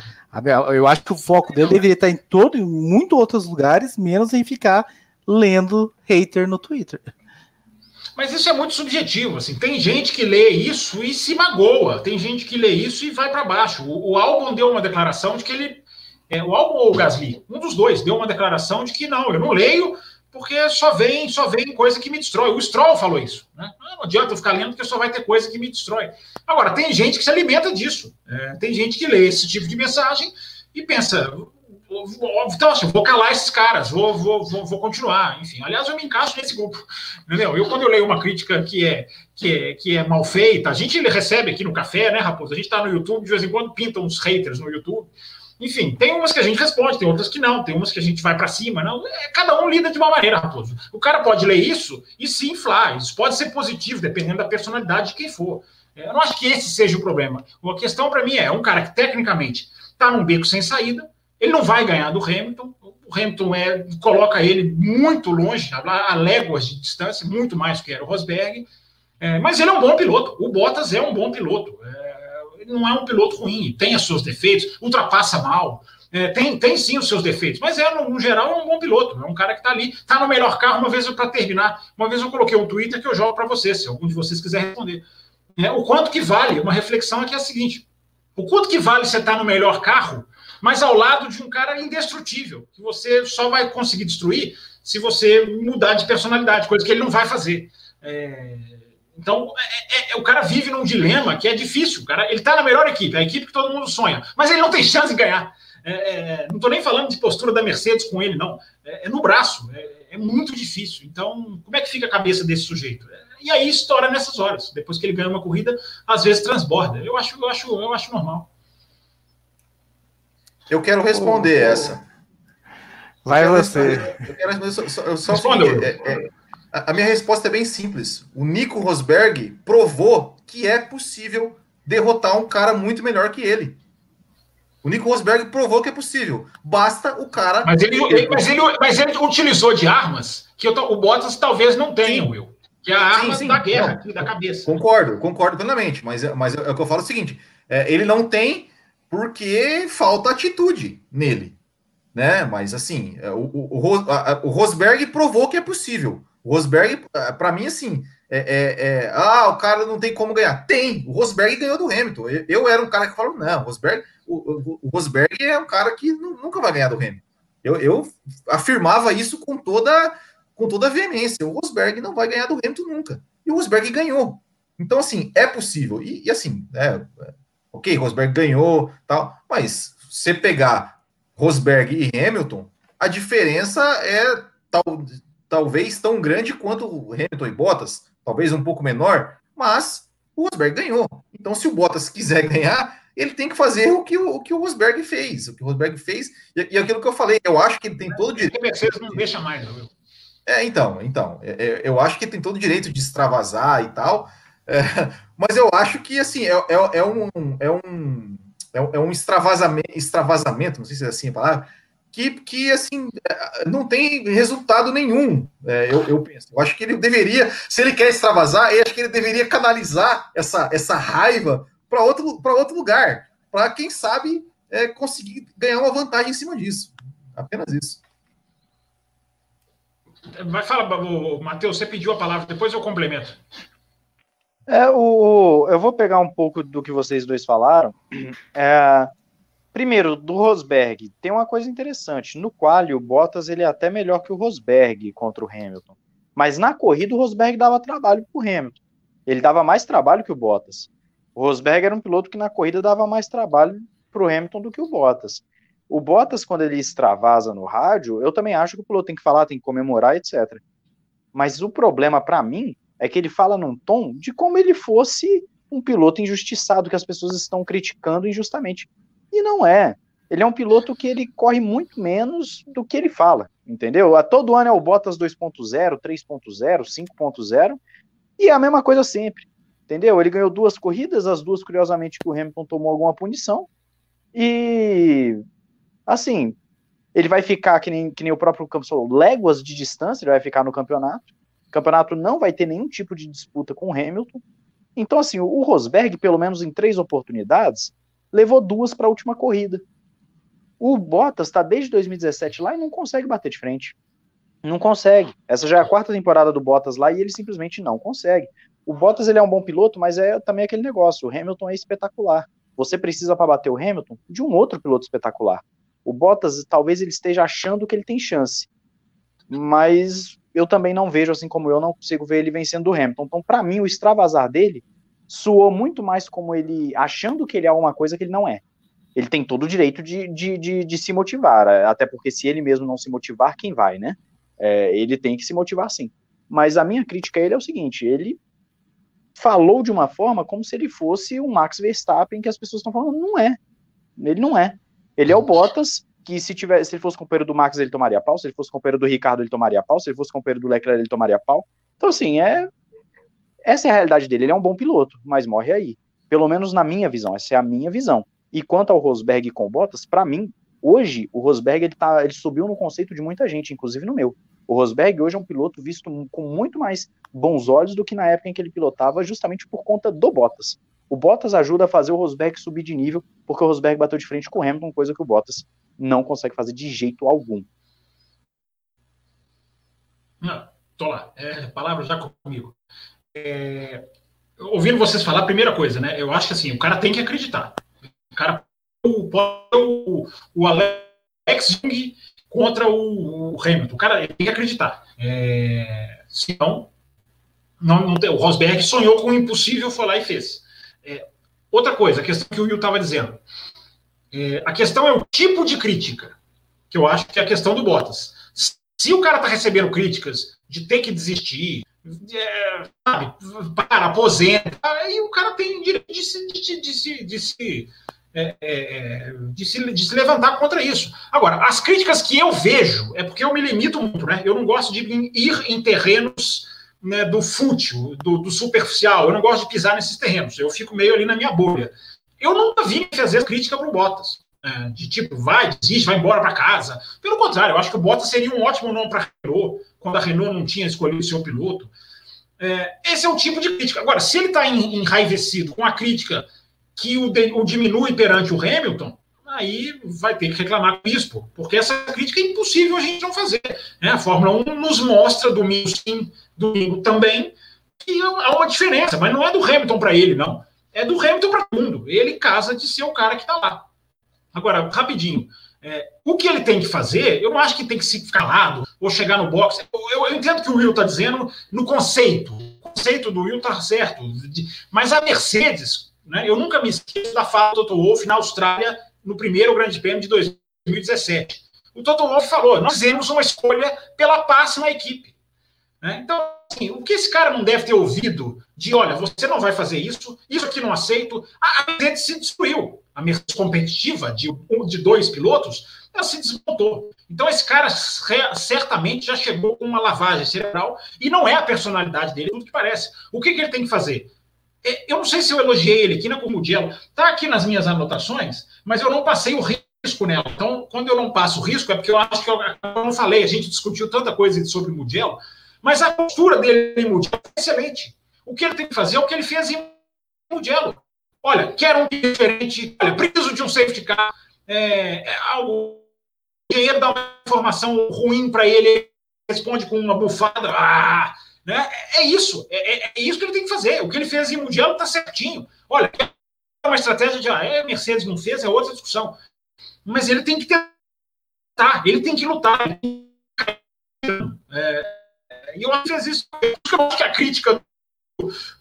Eu acho que o foco dele deveria estar em todo, em muito outros lugares, menos em ficar lendo hater no Twitter. Mas isso é muito subjetivo. Assim, tem gente que lê isso e se magoa. Tem gente que lê isso e vai para baixo. O, o deu uma declaração de que ele. É, o Albon ou o Gasly, um dos dois, deu uma declaração de que não, eu não leio porque só vem, só vem coisa que me destrói. O Stroll falou isso. Né? Não adianta eu ficar lendo, porque só vai ter coisa que me destrói. Agora, tem gente que se alimenta disso. É, tem gente que lê esse tipo de mensagem e pensa. Então, assim, vou calar esses caras, vou, vou, vou, vou, continuar. Enfim, aliás, eu me encaixo nesse grupo. Entendeu? Eu, quando eu leio uma crítica que é, que é, que é mal feita, a gente recebe aqui no café, né, Raposo? A gente está no YouTube, de vez em quando pintam uns haters no YouTube. Enfim, tem umas que a gente responde, tem outras que não, tem umas que a gente vai para cima, não. É, cada um lida de uma maneira, Raposo. O cara pode ler isso e se inflar. Isso pode ser positivo, dependendo da personalidade de quem for. É, eu não acho que esse seja o problema. A questão para mim é um cara que tecnicamente está num beco sem saída, ele não vai ganhar do Hamilton. O Hamilton é, coloca ele muito longe, a, léguas de distância, muito mais que era o Rosberg. É, mas ele é um bom piloto. O Bottas é um bom piloto. É, não é um piloto ruim, tem os seus defeitos, ultrapassa mal, é, tem, tem sim os seus defeitos, mas é, no, no geral, é um bom piloto, é um cara que está ali, está no melhor carro. Uma vez, para terminar, uma vez eu coloquei um Twitter que eu jogo para vocês, se algum de vocês quiser responder. É, o quanto que vale, uma reflexão aqui é a seguinte: o quanto que vale você estar tá no melhor carro, mas ao lado de um cara indestrutível, que você só vai conseguir destruir se você mudar de personalidade, coisa que ele não vai fazer. É, então, é, é, é, o cara vive num dilema que é difícil. O cara, ele está na melhor equipe, a equipe que todo mundo sonha, mas ele não tem chance de ganhar. É, é não estou nem falando de postura da Mercedes com ele, não. É, é no braço, é, muito difícil. Então, como é que fica a cabeça desse sujeito? e aí estoura nessas horas. Depois que ele ganha uma corrida, às vezes transborda. Eu acho, eu acho, eu acho normal. Eu quero responder oh, essa. Vai eu você. eu quero responder só, só, só Responda, a minha resposta é bem simples. O Nico Rosberg provou que é possível derrotar um cara muito melhor que ele. O Nico Rosberg provou que é possível. Basta o cara. Mas ele, ele mas ele, mas ele utilizou de armas que eu, o Bottas talvez não tenha, sim. Will. Que é a arma sim, sim. da guerra, não, da cabeça. Concordo, concordo plenamente. Mas, mas é o que eu falo é o seguinte: é, ele não tem porque falta atitude nele. Né? Mas assim, é, o, o, o, a, o Rosberg provou que é possível. O Rosberg, eh, para mim, assim, é, é, é, ah, o cara não tem como ganhar. Tem, o Rosberg ganhou do Hamilton. Eu, eu era um cara que falou, não, Rosberg, o, o, Rosberg é um cara que nunca vai ganhar do Hamilton. Eu, eu afirmava isso com toda, com toda veemência. O Rosberg não vai ganhar do Hamilton nunca. E o Rosberg ganhou. Então, assim, é possível. E, e assim, é, ok, Rosberg ganhou, tal, mas você pegar Rosberg e Hamilton, a diferença é tal talvez tão grande quanto o Hamilton e Bottas, talvez um pouco menor, mas o Rosberg ganhou. Então, se o Bottas quiser ganhar, ele tem que fazer o que o, o que o Rosberg fez. O que o Rosberg fez, e, e aquilo que eu falei, eu acho que ele tem todo o direito. Mercedes não deixa mais, não, É, então, então, é, é, eu acho que ele tem todo o direito de extravasar e tal, é, mas eu acho que, assim, é, é, é um, é um, é um extravasamento, extravasamento, não sei se é assim a palavra, que, que assim, não tem resultado nenhum, é, eu, eu, penso. Eu acho que ele deveria, se ele quer extravasar, eu acho que ele deveria canalizar essa, essa raiva para outro, outro lugar, para quem sabe é, conseguir ganhar uma vantagem em cima disso. Apenas isso. Vai falar, Matheus, você pediu a palavra, depois eu complemento. É, o, eu vou pegar um pouco do que vocês dois falaram. É, Primeiro, do Rosberg, tem uma coisa interessante. No quali, o Bottas ele é até melhor que o Rosberg contra o Hamilton. Mas na corrida, o Rosberg dava trabalho para o Hamilton. Ele dava mais trabalho que o Bottas. O Rosberg era um piloto que na corrida dava mais trabalho para o Hamilton do que o Bottas. O Bottas, quando ele extravasa no rádio, eu também acho que o piloto tem que falar, tem que comemorar, etc. Mas o problema para mim é que ele fala num tom de como ele fosse um piloto injustiçado que as pessoas estão criticando injustamente. E não é. Ele é um piloto que ele corre muito menos do que ele fala, entendeu? A todo ano é o Bottas 2.0, 3.0, 5.0, e é a mesma coisa sempre, entendeu? Ele ganhou duas corridas, as duas, curiosamente, que o Hamilton tomou alguma punição, e, assim, ele vai ficar, que nem, que nem o próprio campo falou, léguas de distância, ele vai ficar no campeonato, o campeonato não vai ter nenhum tipo de disputa com o Hamilton, então, assim, o Rosberg, pelo menos em três oportunidades, levou duas para a última corrida. O Bottas está desde 2017 lá e não consegue bater de frente. Não consegue. Essa já é a quarta temporada do Bottas lá e ele simplesmente não consegue. O Bottas ele é um bom piloto, mas é também aquele negócio. O Hamilton é espetacular. Você precisa para bater o Hamilton de um outro piloto espetacular. O Bottas talvez ele esteja achando que ele tem chance, mas eu também não vejo assim como eu não consigo ver ele vencendo o Hamilton. Então, para mim, o extravasar dele soou muito mais como ele achando que ele é alguma coisa que ele não é ele tem todo o direito de, de, de, de, se motivar, até porque se ele mesmo não se motivar, quem vai, né? É, ele tem que se motivar sim. Mas a minha crítica a ele é o seguinte: ele falou de uma forma como se ele fosse o Max Verstappen que as pessoas estão falando. Não é. Ele não é. Ele é o Bottas, que se, tiver, se ele fosse companheiro do Max, ele tomaria pau. Se ele fosse companheiro do Ricardo, ele tomaria pau. Se ele fosse companheiro do Leclerc, ele tomaria pau. Então, assim, é. Essa é a realidade dele. Ele é um bom piloto, mas morre aí. Pelo menos na minha visão. Essa é a minha visão. E quanto ao Rosberg com Bottas, para mim, hoje o Rosberg ele, tá, ele subiu no conceito de muita gente, inclusive no meu. O Rosberg hoje é um piloto visto com muito mais bons olhos do que na época em que ele pilotava, justamente por conta do Bottas. O Bottas ajuda a fazer o Rosberg subir de nível, porque o Rosberg bateu de frente com o Hamilton, coisa que o Bottas não consegue fazer de jeito algum. Não, tô lá. É, palavra já comigo. É, ouvindo vocês falar, primeira coisa, né? Eu acho que assim, o cara tem que acreditar cara o, o, o Alex Jung contra o, o, Hamilton. O cara tem que acreditar. É, não, não tem, o Rosberg sonhou com o impossível, foi lá e fez. É, outra coisa, a questão que o Will estava dizendo. É, a questão é o tipo de crítica, que eu acho que é a questão do Bottas. Se o cara está recebendo críticas de ter que desistir, é, sabe, para, aposenta, aí o cara tem direito de se, de, de, de, de se é, é, é, de, se, de, se, levantar contra isso. Agora, as críticas que eu vejo, é porque eu me limito muito, né? Eu não gosto de ir em terrenos né, do fútil, do, do, superficial, eu não gosto de pisar nesses terrenos, eu fico meio ali na minha bolha. Eu nunca vi fazer crítica para o Bottas, né, de tipo, vai, desiste, vai embora para casa. Pelo contrário, eu acho que o Bottas seria um ótimo nome para Renault, quando a Renault não tinha escolhido o seu piloto. É, esse é o tipo de crítica. Agora, se ele está enraivecido com a crítica que o, de, o diminui perante o Hamilton, aí vai ter que reclamar com o Bispo, porque essa crítica é impossível a gente não fazer. Né? A Fórmula 1 nos mostra, domingo sim, domingo também, que há uma diferença, mas não é do Hamilton para ele, não. É do Hamilton para o mundo. Ele casa de ser o cara que está lá. Agora, rapidinho. É, o que ele tem que fazer, eu não acho que tem que se ficar calado ou chegar no box. Eu, eu entendo que o Will está dizendo no conceito. O conceito do Will está certo. Mas a Mercedes, né? Eu nunca me esqueço da fala do Toto Wolff na Austrália, no primeiro Grande Prêmio de 2017. O Toto Wolff falou: nós fizemos uma escolha pela paz na equipe. Né? Então, assim, o que esse cara não deve ter ouvido de: olha, você não vai fazer isso, isso aqui não aceito. A Mercedes se destruiu. A Mercedes competitiva de, de dois pilotos, ela se desmontou. Então, esse cara certamente já chegou com uma lavagem cerebral e não é a personalidade dele, tudo que parece. O que, que ele tem que fazer? É, eu não sei se eu elogiei ele aqui na Comudielo, está aqui nas minhas anotações, mas eu não passei o risco nela. Então, quando eu não passo o risco, é porque eu acho que eu, eu não falei, a gente discutiu tanta coisa sobre o Mugello, mas a postura dele em Mugello é excelente. O que ele tem que fazer é o que ele fez em Mugello. Olha, quero um diferente, olha, preciso de um safety car, é, é, o engenheiro dá uma informação ruim para ele, responde com uma bufada, ah, né? É isso, é, é, é, isso que ele tem que fazer. O que ele fez em Mundial está certinho. Olha, é uma estratégia de ah, é, Mercedes não fez, é outra discussão. Mas ele tem que tentar, ele tem que lutar. É, e eu fez isso. Eu acho que a crítica,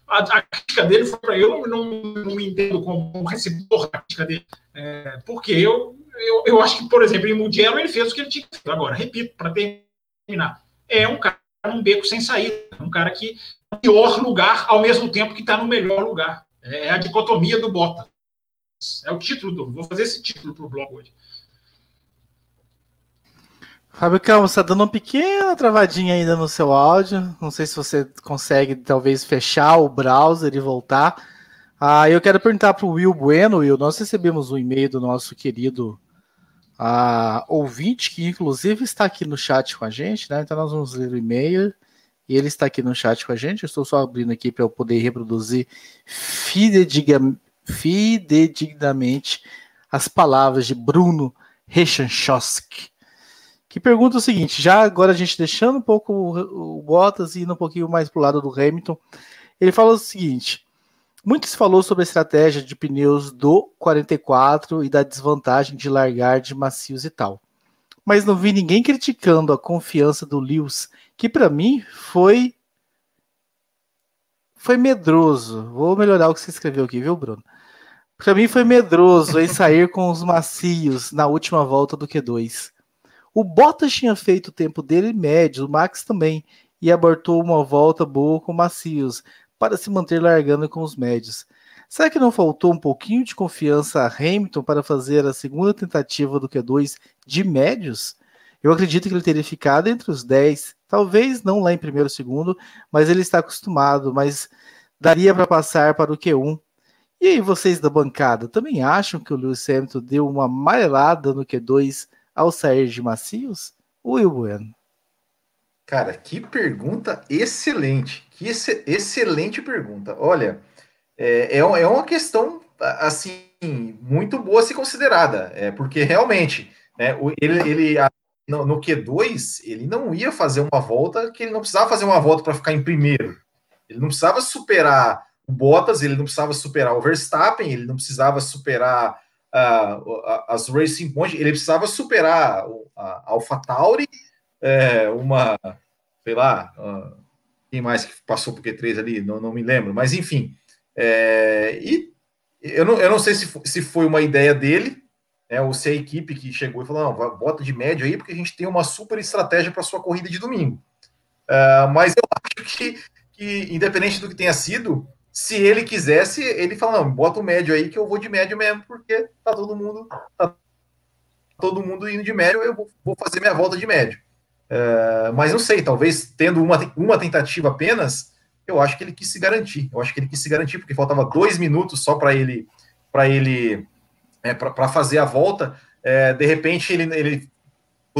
a, a crítica dele foi para eu não, não, entendo como receptor da crítica dele. É, porque eu, eu, eu acho que, por exemplo, em Mundial ele fez o que ele tinha fazer. Agora, repito, para terminar, é um cara num beco sem saída, um cara que no pior lugar ao mesmo tempo que está no melhor lugar. É a dicotomia do Bottas. É o título do. Vou fazer esse título para o blog hoje. Fábio Campos, está dando uma pequena travadinha ainda no seu áudio. Não sei se você consegue talvez fechar o browser e voltar. Ah, eu quero perguntar para o Will Bueno, Will, nós recebemos um e-mail do nosso querido ah, ouvinte, que inclusive está aqui no chat com a gente, né? Então nós vamos ler o e-mail e ele está aqui no chat com a gente. Eu estou só abrindo aqui para eu poder reproduzir fidedignamente as palavras de Bruno Rechanchowski que pergunta o seguinte: já agora a gente deixando um pouco o, Bottas e indo um pouquinho mais para o lado do Hamilton, ele fala o seguinte: muito se falou sobre a estratégia de pneus do 44 e da desvantagem de largar de macios e tal. Mas não vi ninguém criticando a confiança do Lewis, que para mim foi foi medroso. Vou melhorar o que você escreveu aqui, viu, Bruno? Para mim foi medroso em sair com os macios na última volta do Q2. O Bottas tinha feito o tempo dele médio, o Max também, e abortou uma volta boa com macios, para se manter largando com os médios. Será que não faltou um pouquinho de confiança a Hamilton para fazer a segunda tentativa do Q2 de médios? Eu acredito que ele teria ficado entre os 10, talvez não lá em primeiro ou segundo, mas ele está acostumado, mas daria para passar para o Q1. E aí, vocês da bancada, também acham que o Lewis Hamilton deu uma amarelada no Q2 ao sair de macios? Will Bueno. Cara, que pergunta excelente. Que ex excelente pergunta. Olha, é, é, é uma questão, assim, muito boa a ser considerada. É, porque realmente, né, ele, ele no, no Q2, ele não ia fazer uma volta que ele não precisava fazer uma volta para ficar em primeiro. Ele não precisava superar o Bottas, ele não precisava superar o Verstappen, ele não precisava superar as Racing Point, ele precisava superar a AlphaTauri, é, uma, sei lá, quem mais que passou por Q3 ali, não, não me lembro, mas enfim. É, e eu não, eu não sei se, se foi uma ideia dele, né, ou se a equipe que chegou e falou: não, bota de médio aí, porque a gente tem uma super estratégia para sua corrida de domingo. Uh, mas eu acho que, que, independente do que tenha sido, se ele quisesse, ele fala, não, bota o médio aí que eu vou de médio mesmo, porque tá todo mundo tá todo mundo indo de médio, eu vou fazer minha volta de médio. É, mas não sei, talvez tendo uma, uma tentativa apenas, eu acho que ele quis se garantir. Eu acho que ele quis se garantir, porque faltava dois minutos só para ele para ele é, para fazer a volta. É, de repente ele, ele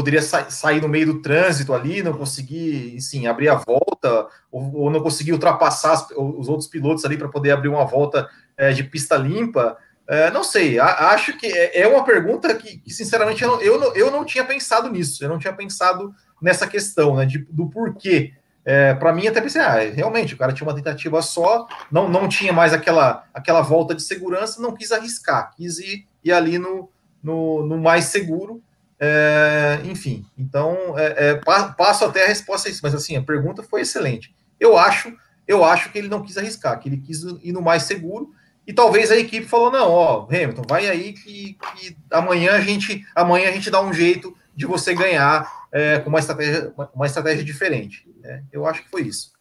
poderia sa sair no meio do trânsito ali, não conseguir, sim, abrir a volta, ou, ou não conseguir ultrapassar as, os outros pilotos ali para poder abrir uma volta é, de pista limpa. É, não sei, a, acho que é, é uma pergunta que, que sinceramente, eu não, eu, não, eu não tinha pensado nisso, eu não tinha pensado nessa questão, né, de, do porquê. É, para mim, até pensei, ah, realmente, o cara tinha uma tentativa só, não, não tinha mais aquela, aquela volta de segurança, não quis arriscar, quis ir, ir ali no, no, no mais seguro, é, enfim, então é, é, passo até a resposta a isso, mas assim, a pergunta foi excelente. Eu acho, eu acho que ele não quis arriscar, que ele quis ir no mais seguro, e talvez a equipe falou: não, ó, Hamilton, vai aí que, que amanhã a gente amanhã a gente dá um jeito de você ganhar é, com uma estratégia, uma estratégia diferente. Né? Eu acho que foi isso.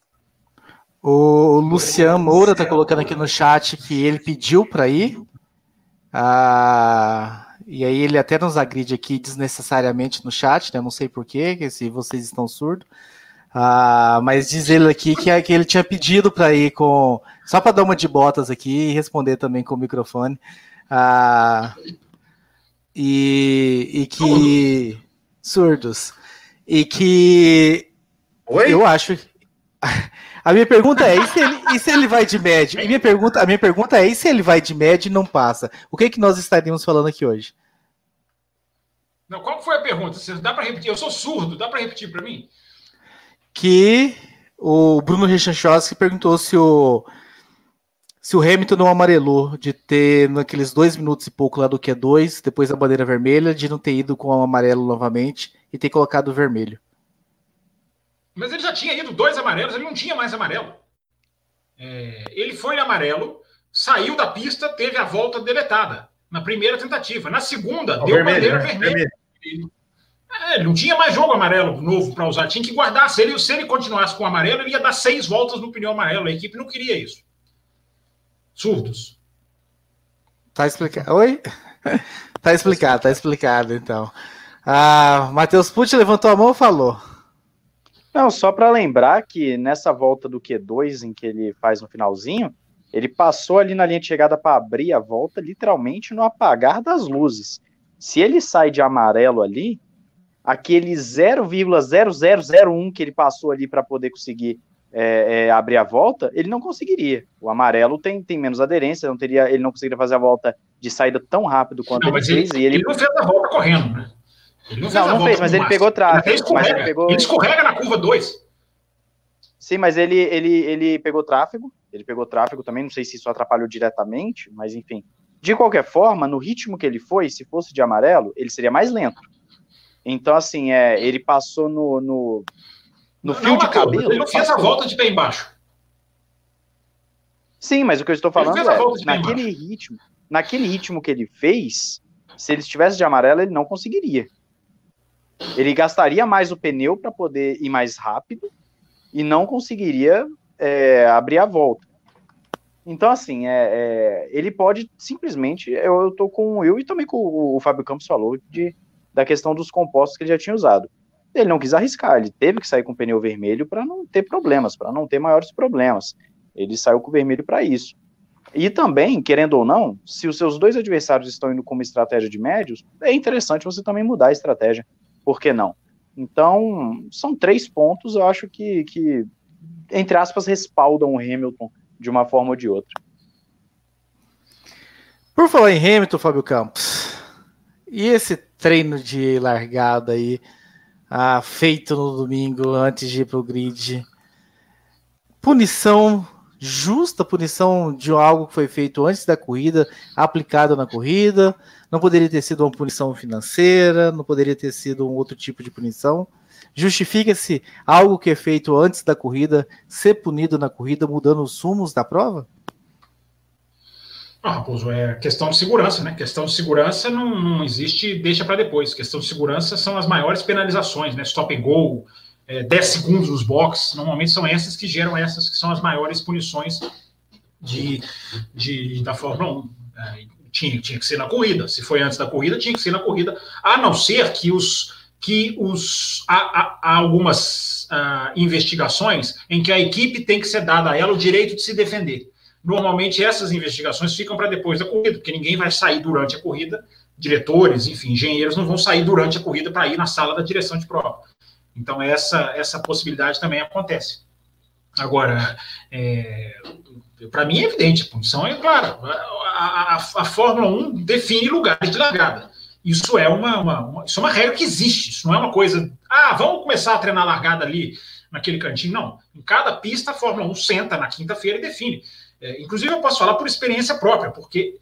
O Luciano Moura está colocando aqui no chat que ele pediu para ir. Ah, e aí ele até nos agride aqui desnecessariamente no chat, né? Não sei porquê, se vocês estão surdos. Ah, mas diz ele aqui que, que ele tinha pedido para ir com. Só para dar uma de botas aqui e responder também com o microfone. Ah, e, e que. Surdos. E que. Oi? Eu acho. A minha pergunta é: e se, ele, e se ele vai de médio? E minha pergunta, a minha pergunta é: e se ele vai de médio e não passa? O que, é que nós estaríamos falando aqui hoje? Não, qual foi a pergunta? Dá para repetir? Eu sou surdo, dá para repetir para mim? Que o Bruno Rechanchowski perguntou se o se o Hamilton não amarelou de ter naqueles dois minutos e pouco lá do Q2, depois da bandeira vermelha, de não ter ido com o amarelo novamente e ter colocado o vermelho. Mas ele já tinha ido dois amarelos, ele não tinha mais amarelo. É, ele foi amarelo, saiu da pista, teve a volta deletada na primeira tentativa. Na segunda, deu vermelho, bandeira né? vermelha. Ele, é, ele não tinha mais jogo amarelo novo para usar, tinha que guardar. Se ele, se ele continuasse com o amarelo, ele ia dar seis voltas no pneu amarelo. A equipe não queria isso. Surdos. Tá explicado. Oi? tá explicado, tá explicado, então. Ah, Matheus Pucci levantou a mão e falou. Não, só para lembrar que nessa volta do Q2 em que ele faz no finalzinho, ele passou ali na linha de chegada para abrir a volta, literalmente no apagar das luzes. Se ele sai de amarelo ali, aquele 0,0001 que ele passou ali para poder conseguir é, é, abrir a volta, ele não conseguiria. O amarelo tem, tem menos aderência, não teria, ele não conseguiria fazer a volta de saída tão rápido quanto não, ele fez. Ele, e ele... ele não fez a volta correndo, né? Ele não, não, não fez, mas ele pegou tráfego. Ele, mas ele, pegou... ele escorrega na curva 2. Sim, mas ele, ele, ele pegou tráfego, ele pegou tráfego também, não sei se isso atrapalhou diretamente, mas enfim. De qualquer forma, no ritmo que ele foi, se fosse de amarelo, ele seria mais lento. Então, assim, é, ele passou no, no, no fio de cabelo. Ele não fez a volta de pé embaixo. Sim, mas o que eu estou falando é, naquele ritmo, naquele ritmo que ele fez, se ele estivesse de amarelo, ele não conseguiria. Ele gastaria mais o pneu para poder ir mais rápido e não conseguiria é, abrir a volta. Então, assim, é, é, ele pode simplesmente. Eu, eu tô com o e também com o, o Fábio Campos falou de, da questão dos compostos que ele já tinha usado. Ele não quis arriscar, ele teve que sair com o pneu vermelho para não ter problemas, para não ter maiores problemas. Ele saiu com o vermelho para isso. E também, querendo ou não, se os seus dois adversários estão indo com uma estratégia de médios, é interessante você também mudar a estratégia. Por que não? Então, são três pontos, eu acho que, que entre aspas, respaldam o Hamilton de uma forma ou de outra. Por falar em Hamilton, Fábio Campos, e esse treino de largada aí, ah, feito no domingo antes de ir para o grid? Punição justa, punição de algo que foi feito antes da corrida, aplicado na corrida, não poderia ter sido uma punição financeira, não poderia ter sido um outro tipo de punição. Justifica-se algo que é feito antes da corrida ser punido na corrida, mudando os sumos da prova? Ah, Raposo, é questão de segurança, né? Questão de segurança não, não existe, deixa para depois. Questão de segurança são as maiores penalizações, né? Stop and go, é, 10 segundos nos boxes, normalmente são essas que geram essas que são as maiores punições de, de da Fórmula 1. É, tinha, tinha que ser na corrida. Se foi antes da corrida, tinha que ser na corrida, a não ser que os que os, há, há, algumas uh, investigações em que a equipe tem que ser dada a ela o direito de se defender. Normalmente essas investigações ficam para depois da corrida, porque ninguém vai sair durante a corrida, diretores, enfim, engenheiros não vão sair durante a corrida para ir na sala da direção de prova. Então essa essa possibilidade também acontece. Agora, é, para mim é evidente, a punição é clara. A, a, a, Fórmula 1 define lugares de largada. Isso é uma, uma, uma, isso é uma regra que existe. Isso não é uma coisa. Ah, vamos começar a treinar largada ali naquele cantinho. Não. Em cada pista, a Fórmula 1 senta na quinta-feira e define. É, inclusive, eu posso falar por experiência própria, porque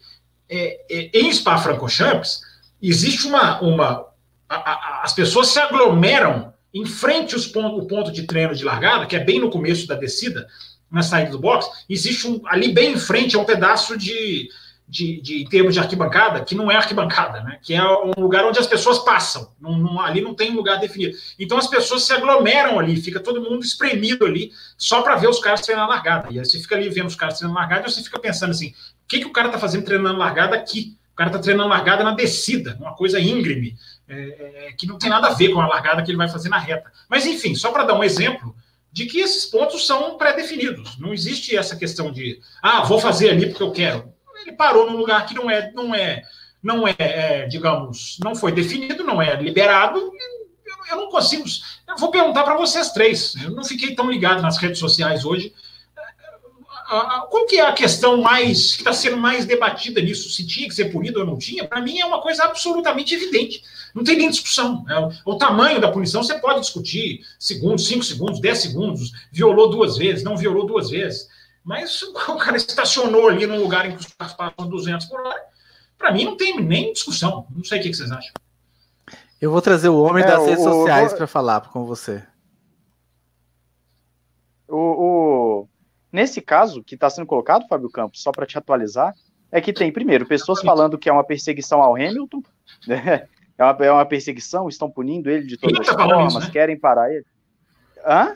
é, é, em Spa-Francorchamps existe uma. uma a, a, as pessoas se aglomeram em frente ao ponto, ponto de treino de largada, que é bem no começo da descida, na saída do box. Existe um, ali bem em frente é um pedaço de de, de, em termos de arquibancada, que não é arquibancada, né? que é um lugar onde as pessoas passam. Não, não, ali não tem lugar definido. Então as pessoas se aglomeram ali, fica todo mundo espremido ali, só para ver os caras treinando largada. E aí você fica ali vendo os caras treinando largada e você fica pensando assim: o que, que o cara está fazendo treinando largada aqui? O cara está treinando largada na descida, uma coisa íngreme, é, é, que não tem nada a ver com a largada que ele vai fazer na reta. Mas enfim, só para dar um exemplo de que esses pontos são pré-definidos. Não existe essa questão de, ah, vou fazer ali porque eu quero ele parou num lugar que não é, não é, não é, é digamos, não foi definido, não é liberado. Eu, eu não consigo. Eu vou perguntar para vocês três. Eu não fiquei tão ligado nas redes sociais hoje. Qual que é a questão mais que está sendo mais debatida nisso? Se tinha que ser punido ou não tinha? Para mim é uma coisa absolutamente evidente. Não tem nem discussão. Né? O tamanho da punição você pode discutir segundos, cinco segundos, dez segundos, violou duas vezes, não violou duas vezes. Mas o cara estacionou ali num lugar em que os carros passam 200 por hora. Para mim não tem nem discussão. Não sei o que vocês acham. Eu vou trazer o homem é, das o, redes sociais para falar com você. O, o, nesse caso que está sendo colocado, Fábio Campos, só para te atualizar, é que tem, primeiro, pessoas falando que é uma perseguição ao Hamilton, né? é, uma, é uma perseguição, estão punindo ele de todas as tá formas, isso, né? querem parar ele. Hã?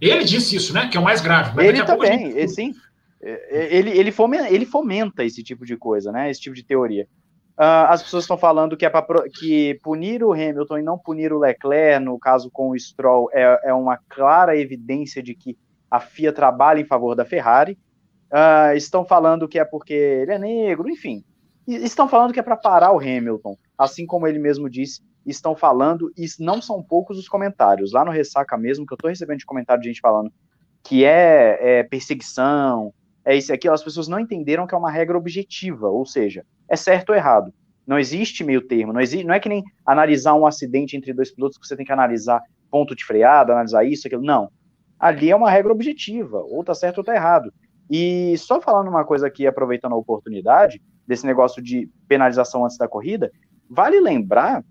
Ele disse isso, né? Que é o mais grave. ele também, gente... sim. É, é, ele, ele, fomenta, ele fomenta esse tipo de coisa, né? Esse tipo de teoria. Uh, as pessoas estão falando que é para que punir o Hamilton e não punir o Leclerc, no caso com o Stroll, é, é uma clara evidência de que a FIA trabalha em favor da Ferrari. Uh, estão falando que é porque ele é negro, enfim. Estão falando que é para parar o Hamilton, assim como ele mesmo disse. Estão falando, e não são poucos os comentários. Lá no Ressaca mesmo, que eu estou recebendo de comentário de gente falando que é, é perseguição, é isso e aquilo, as pessoas não entenderam que é uma regra objetiva, ou seja, é certo ou errado. Não existe meio termo, não, existe, não é que nem analisar um acidente entre dois pilotos que você tem que analisar ponto de freada, analisar isso, aquilo, não. Ali é uma regra objetiva, ou tá certo ou tá errado. E só falando uma coisa aqui, aproveitando a oportunidade, desse negócio de penalização antes da corrida, vale lembrar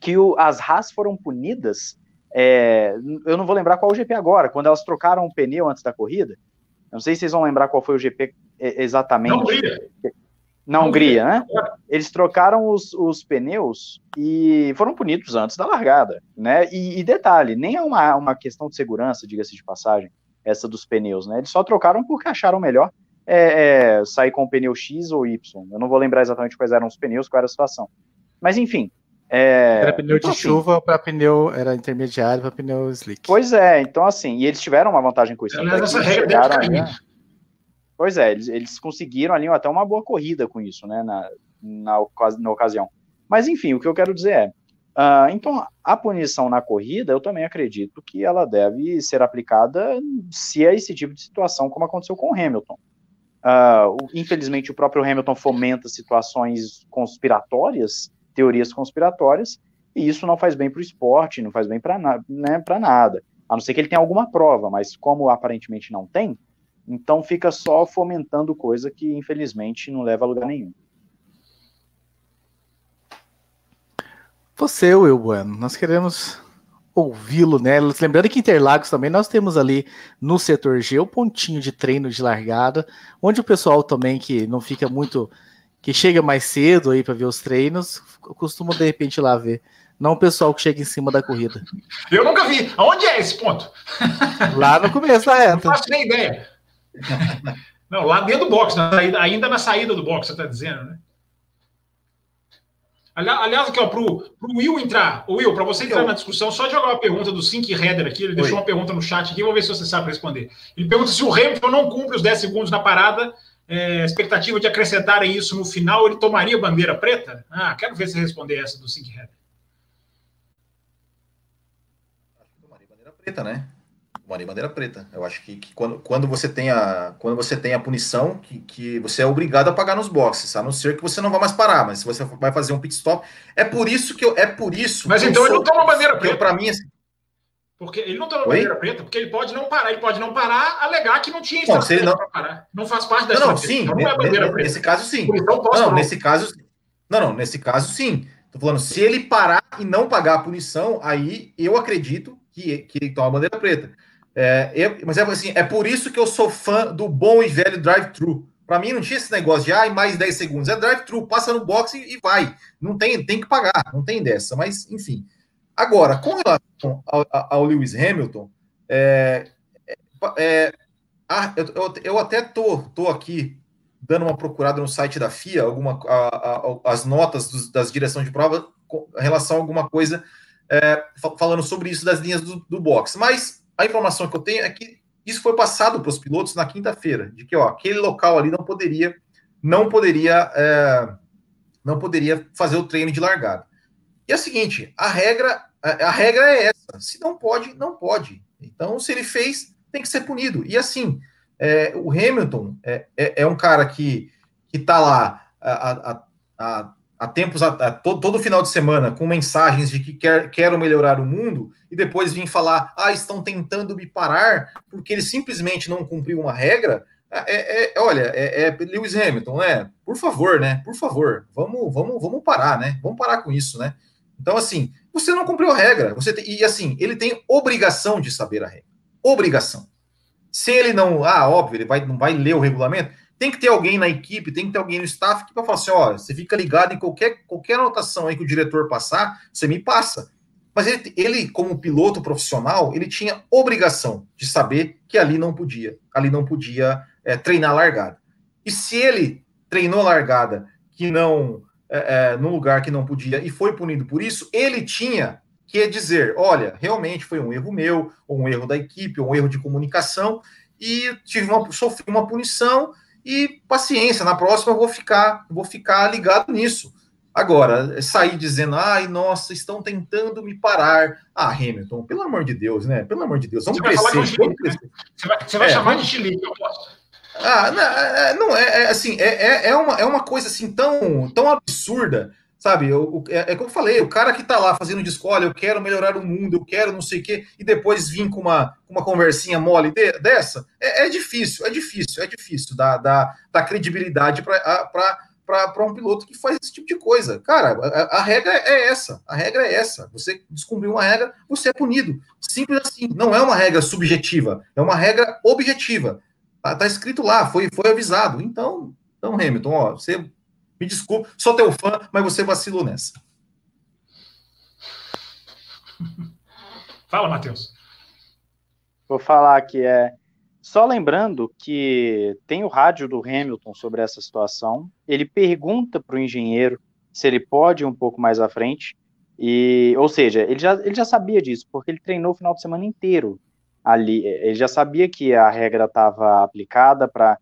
que o, as Haas foram punidas, é, eu não vou lembrar qual o GP agora, quando elas trocaram o pneu antes da corrida, não sei se vocês vão lembrar qual foi o GP exatamente. Na Hungria. Na Hungria, né? Eles trocaram os, os pneus e foram punidos antes da largada, né? E, e detalhe, nem é uma, uma questão de segurança, diga-se de passagem, essa dos pneus, né? Eles só trocaram porque acharam melhor é, é, sair com o pneu X ou Y. Eu não vou lembrar exatamente quais eram os pneus, qual era a situação. Mas enfim, é, era pneu então, de assim, chuva para pneu, era intermediário para pneu slick. Pois é, então assim, e eles tiveram uma vantagem com isso. Aliás, essa regra ali, Pois é, eles, eles conseguiram ali até uma boa corrida com isso, né, na, na, na ocasião. Mas enfim, o que eu quero dizer é, uh, então a punição na corrida, eu também acredito que ela deve ser aplicada se é esse tipo de situação, como aconteceu com o Hamilton. Uh, infelizmente, o próprio Hamilton fomenta situações conspiratórias, teorias conspiratórias, e isso não faz bem para o esporte, não faz bem para né, nada. A não ser que ele tenha alguma prova, mas como aparentemente não tem, então fica só fomentando coisa que infelizmente não leva a lugar nenhum. Você, Will Bueno, nós queremos ouvi-lo, né? Lembrando que Interlagos também nós temos ali no setor G o pontinho de treino de largada, onde o pessoal também que não fica muito que chega mais cedo aí para ver os treinos, costuma de repente ir lá ver. Não o pessoal que chega em cima da corrida. Eu nunca vi. Aonde é esse ponto? Lá no começo da reta. Não faço nem ideia. Não, lá dentro do box, na saída, ainda na saída do box, você está dizendo, né? Aliás, aqui, ó, pro, pro Will entrar, Will, para você entrar na discussão, só jogar uma pergunta do Sync Header aqui, ele Oi. deixou uma pergunta no chat aqui, vou ver se você sabe responder. Ele pergunta se o Hamilton não cumpre os 10 segundos na parada, é, expectativa de acrescentarem isso no final, ele tomaria bandeira preta? Ah, quero ver se responder essa do Sync Header. Tomaria bandeira preta, né? Tomaria bandeira preta. Eu acho que, que, quando, quando, você tem a, quando você tem a punição, que, que você é obrigado a pagar nos boxes, a não ser que você não vá mais parar, mas se você vai fazer um pit stop, é por isso que eu, é por isso. Mas então ele não toma bandeira preta. Para mim, assim, porque ele não toma Oi? bandeira preta, porque ele pode não parar, ele pode não parar, alegar que não tinha não, ele não... para parar. Não faz parte da Não, não sim, então, não é bandeira preta. nesse caso sim. Então, posso não, nesse caso Não, não, nesse caso sim. Tô falando, se ele parar e não pagar a punição, aí eu acredito que, que ele toma bandeira preta. É, eu, mas é assim, é por isso que eu sou fã do bom e velho drive-thru. Para mim não tinha esse negócio de ah, mais 10 segundos. É drive-thru, passa no box e, e vai. Não tem, tem que pagar, não tem dessa, mas enfim. Agora, com relação ao, ao Lewis Hamilton, é, é, ah, eu, eu, eu, até tô, tô aqui dando uma procurada no site da FIA, alguma, a, a, as notas dos, das direções de prova com relação a alguma coisa é, falando sobre isso das linhas do, do box. Mas a informação que eu tenho é que isso foi passado para os pilotos na quinta-feira, de que ó, aquele local ali não poderia, não poderia, é, não poderia fazer o treino de largada. E é o seguinte, a regra a, a, regra é essa. Se não pode, não pode. Então, se ele fez, tem que ser punido. E assim, é, o Hamilton é, é, é, um cara que está lá há, tempos, há, todo, todo, final de semana, com mensagens de que quer, quero melhorar o mundo, e depois vir falar, ah, estão tentando me parar porque ele simplesmente não cumpriu uma regra. É, é, é olha, é, é, Lewis Hamilton, né? Por favor, né? Por favor, vamos, vamos, vamos parar, né? Vamos parar com isso, né? Então, assim, você não cumpriu a regra. Você tem, e assim, ele tem obrigação de saber a regra. Obrigação. Se ele não, ah, óbvio, ele vai, não vai ler o regulamento, tem que ter alguém na equipe, tem que ter alguém no staff que vai falar assim: ó, você fica ligado em qualquer, qualquer anotação aí que o diretor passar, você me passa. Mas ele, ele, como piloto profissional, ele tinha obrigação de saber que ali não podia, ali não podia é, treinar largada. E se ele treinou largada que não é, é, num lugar que não podia e foi punido por isso, ele tinha que dizer: olha, realmente foi um erro meu, ou um erro da equipe, ou um erro de comunicação, e tive uma, sofri uma punição e paciência, na próxima eu vou ficar, vou ficar ligado nisso. Agora, sair dizendo, ai, nossa, estão tentando me parar. Ah, Hamilton, pelo amor de Deus, né? Pelo amor de Deus, vamos você crescer. Vai vamos né? crescer. Você vai, você vai é, chamar de chilique, eu posso. Ah, não, é, não é, é assim, é, é, uma, é uma coisa assim tão, tão absurda, sabe? Eu, é, é como eu falei, o cara que tá lá fazendo de escola, eu quero melhorar o mundo, eu quero não sei o quê, e depois vir com uma, uma conversinha mole de, dessa, é, é, difícil, é difícil, é difícil dar, dar, dar credibilidade para um piloto que faz esse tipo de coisa. Cara, a, a, regra é essa, a regra é essa. Você descumpriu uma regra, você é punido. Simples assim, não é uma regra subjetiva, é uma regra objetiva. Tá, tá, escrito lá, foi, foi avisado. Então, então, Hamilton, ó, você me desculpe, sou teu fã, mas você vacilou nessa. Fala, Matheus. Vou falar que é. Só lembrando que tem o rádio do Hamilton sobre essa situação. Ele pergunta para o engenheiro se ele pode ir um pouco mais à frente. E, ou seja, ele já, ele já sabia disso, porque ele treinou o final de semana inteiro ali, ele já sabia que a regra estava aplicada para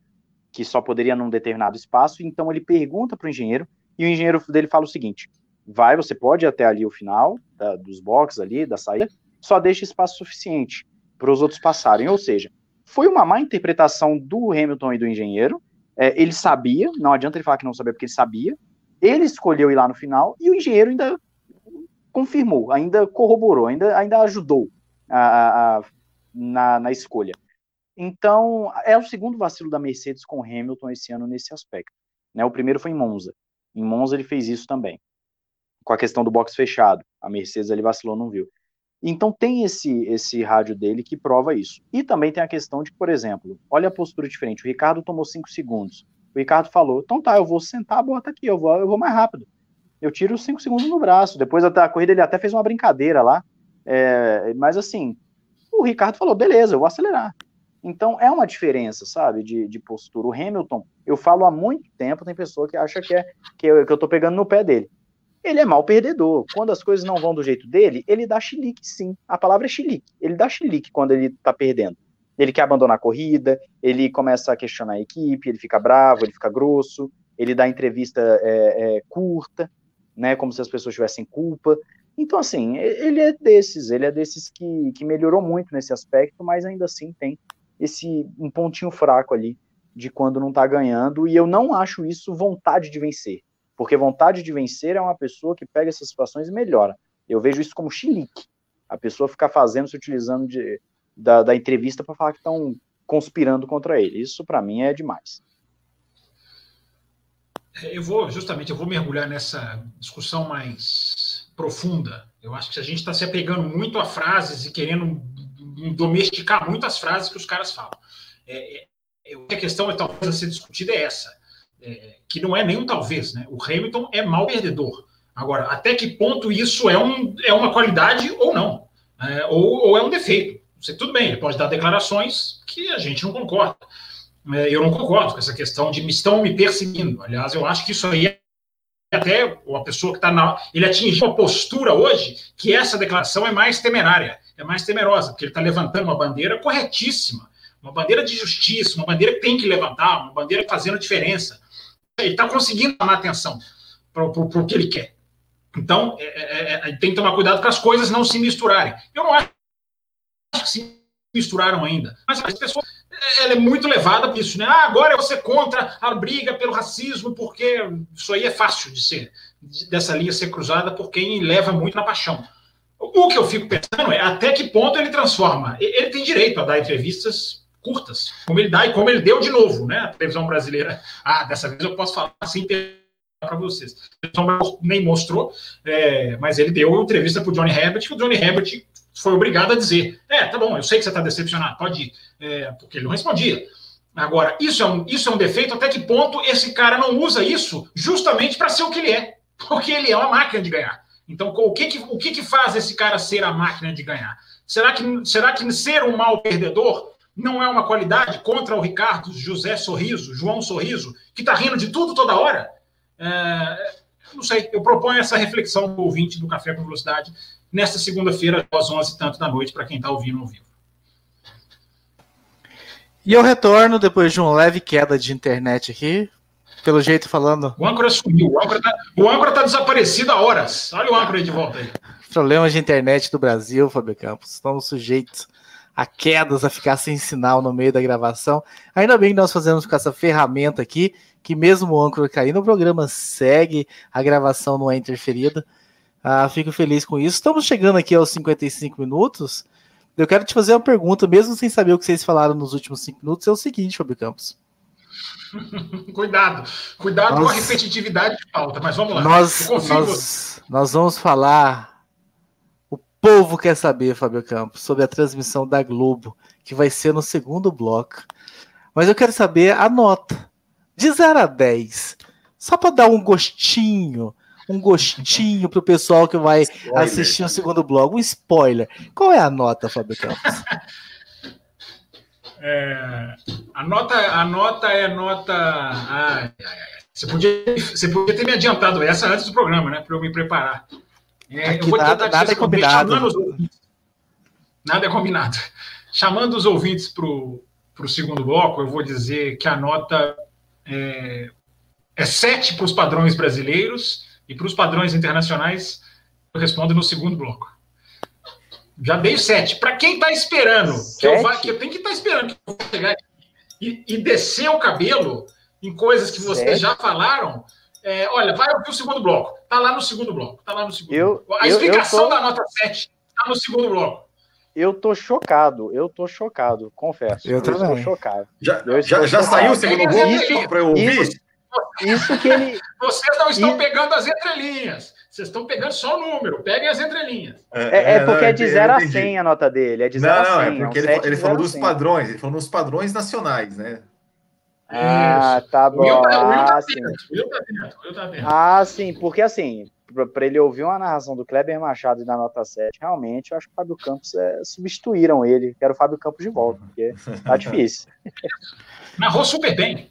que só poderia num determinado espaço, então ele pergunta para o engenheiro, e o engenheiro dele fala o seguinte: vai, você pode ir até ali o final da, dos boxes ali, da saída, só deixa espaço suficiente para os outros passarem. Ou seja, foi uma má interpretação do Hamilton e do engenheiro. É, ele sabia, não adianta ele falar que não sabia, porque ele sabia. Ele escolheu ir lá no final e o engenheiro ainda confirmou, ainda corroborou, ainda, ainda ajudou a, a na, na escolha. Então, é o segundo vacilo da Mercedes com Hamilton esse ano nesse aspecto. Né? O primeiro foi em Monza. Em Monza ele fez isso também. Com a questão do box fechado. A Mercedes ele vacilou, não viu. Então tem esse esse rádio dele que prova isso. E também tem a questão de, por exemplo, olha a postura diferente. O Ricardo tomou cinco segundos. O Ricardo falou: então tá, eu vou sentar, bota aqui, eu vou, eu vou mais rápido. Eu tiro os cinco segundos no braço. Depois até a corrida ele até fez uma brincadeira lá. É, mas assim, o Ricardo falou, beleza, eu vou acelerar. Então é uma diferença, sabe, de, de postura. O Hamilton, eu falo há muito tempo, tem pessoa que acha que, é, que, eu, que eu tô pegando no pé dele. Ele é mal perdedor. Quando as coisas não vão do jeito dele, ele dá chilique, sim. A palavra é chilique. Ele dá chilique quando ele tá perdendo. Ele quer abandonar a corrida, ele começa a questionar a equipe, ele fica bravo, ele fica grosso, ele dá entrevista é, é, curta, né, como se as pessoas tivessem culpa. Então, assim, ele é desses, ele é desses que, que melhorou muito nesse aspecto, mas ainda assim tem esse um pontinho fraco ali de quando não tá ganhando, e eu não acho isso vontade de vencer, porque vontade de vencer é uma pessoa que pega essas situações e melhora. Eu vejo isso como chilique, a pessoa ficar fazendo, se utilizando de, da, da entrevista para falar que estão conspirando contra ele. Isso para mim é demais. Eu vou, justamente, eu vou mergulhar nessa discussão mais profunda. Eu acho que a gente está se apegando muito a frases e querendo domesticar muito as frases que os caras falam. É, é, a questão talvez a ser discutida é essa, é, que não é nenhum talvez, né? O Hamilton é mal perdedor. Agora, até que ponto isso é, um, é uma qualidade ou não? É, ou, ou é um defeito? Você, tudo bem, ele pode dar declarações que a gente não concorda. É, eu não concordo com essa questão de me estão me perseguindo. Aliás, eu acho que isso aí é até a pessoa que está na. Ele atingiu uma postura hoje que essa declaração é mais temerária, é mais temerosa, porque ele está levantando uma bandeira corretíssima, uma bandeira de justiça, uma bandeira que tem que levantar, uma bandeira fazendo diferença. Ele está conseguindo chamar atenção para o que ele quer. Então, é, é, é, tem que tomar cuidado para as coisas não se misturarem. Eu não acho que se misturaram ainda, mas as pessoas ela é muito levada por isso, né? Ah, agora você contra a briga pelo racismo, porque isso aí é fácil de ser, dessa linha ser cruzada por quem leva muito na paixão. O que eu fico pensando é até que ponto ele transforma. Ele tem direito a dar entrevistas curtas, como ele dá e como ele deu de novo, né? A televisão brasileira. Ah, dessa vez eu posso falar assim para vocês. Nem mostrou, é, mas ele deu entrevista para o Johnny Herbert, que o Johnny Herbert foi obrigado a dizer: é, tá bom, eu sei que você está decepcionado, pode ir, é, porque ele não respondia. Agora, isso é, um, isso é um defeito, até que ponto esse cara não usa isso justamente para ser o que ele é? Porque ele é uma máquina de ganhar. Então, o que, que, o que, que faz esse cara ser a máquina de ganhar? Será que, será que ser um mal perdedor não é uma qualidade contra o Ricardo José Sorriso, João Sorriso, que está rindo de tudo toda hora? É, Não sei, eu proponho essa reflexão do ouvinte do Café com Velocidade nesta segunda-feira, às 11 e tanto da noite, para quem está ouvindo ao vivo. E eu retorno depois de uma leve queda de internet aqui. Pelo jeito falando. O âncora sumiu. O âncora, tá, o âncora tá desaparecido há horas. Olha o âncora aí de volta aí. Problemas de internet do Brasil, Fábio Campos. Estamos sujeitos a quedas, a ficar sem sinal no meio da gravação. Ainda bem que nós fazemos com essa ferramenta aqui, que mesmo o âncora caindo, o programa segue, a gravação não é interferida. Ah, fico feliz com isso. Estamos chegando aqui aos 55 minutos. Eu quero te fazer uma pergunta, mesmo sem saber o que vocês falaram nos últimos cinco minutos, é o seguinte, Fábio Campos. Cuidado, cuidado nós, com a repetitividade de pauta, mas vamos lá. Nós, nós, nós, vamos falar. O povo quer saber, Fábio Campos, sobre a transmissão da Globo, que vai ser no segundo bloco. Mas eu quero saber a nota. De 0 a 10. Só para dar um gostinho um gostinho pro pessoal que vai spoiler. assistir o segundo bloco. Um spoiler. Qual é a nota, Fábio Campos? É, a, nota, a nota é nota. Ai, ai, ai. Você, podia, você podia ter me adiantado essa antes do programa, né? Para eu me preparar. É, eu vou nada, nada é combinado. Nada é combinado. Chamando os ouvintes para o segundo bloco, eu vou dizer que a nota é, é 7 para os padrões brasileiros e para os padrões internacionais, eu respondo no segundo bloco. Já dei sete. Para quem está esperando, que eu, vá, que eu, tenho que estar tá esperando que eu vou chegar e, e, descer o cabelo em coisas que vocês sete. já falaram, é, olha, vai ouvir o segundo bloco. Está lá no segundo bloco. Tá lá no segundo eu, A explicação tô... da nota 7 está no segundo bloco. Eu tô chocado, eu tô chocado, confesso. Eu, eu também. estou chocado. Já, já, já saiu o segundo bloco para eu ouvir? Isso, isso que ele. Vocês não estão pegando as entrelinhas. Vocês estão pegando só o número. Peguem as entrelinhas. É, é, é porque não, é de 0 a 100 a nota dele. É de 0 a 100. Não, é porque ele, ele falou dos padrões. Ele falou nos padrões nacionais, né? Ah, tá bom. O tá, ah, sim. Tá ah, sim, porque assim, para ele ouvir uma narração do Kleber Machado e da nota 7, realmente eu acho que o Fábio Campos é, substituíram ele. Quero o Fábio Campos de volta, porque tá difícil. Narrou super bem.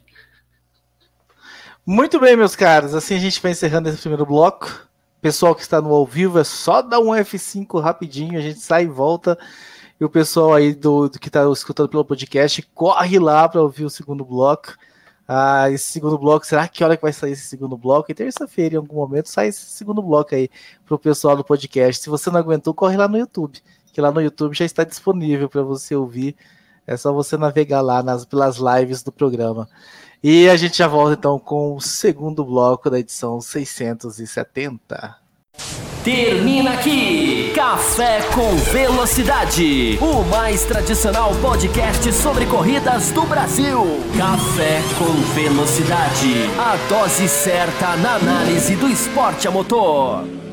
Muito bem, meus caros. Assim a gente vai encerrando esse primeiro bloco. Pessoal que está no ao vivo, é só dar um F5 rapidinho, a gente sai e volta. E o pessoal aí do, do que está escutando pelo podcast, corre lá para ouvir o segundo bloco. Ah, esse segundo bloco, será que hora que vai sair esse segundo bloco? E terça-feira, em algum momento, sai esse segundo bloco aí para o pessoal do podcast. Se você não aguentou, corre lá no YouTube, que lá no YouTube já está disponível para você ouvir. É só você navegar lá nas, pelas lives do programa. E a gente já volta então com o segundo bloco da edição 670. Termina aqui Café com Velocidade, o mais tradicional podcast sobre corridas do Brasil. Café com Velocidade, a dose certa na análise do esporte a motor.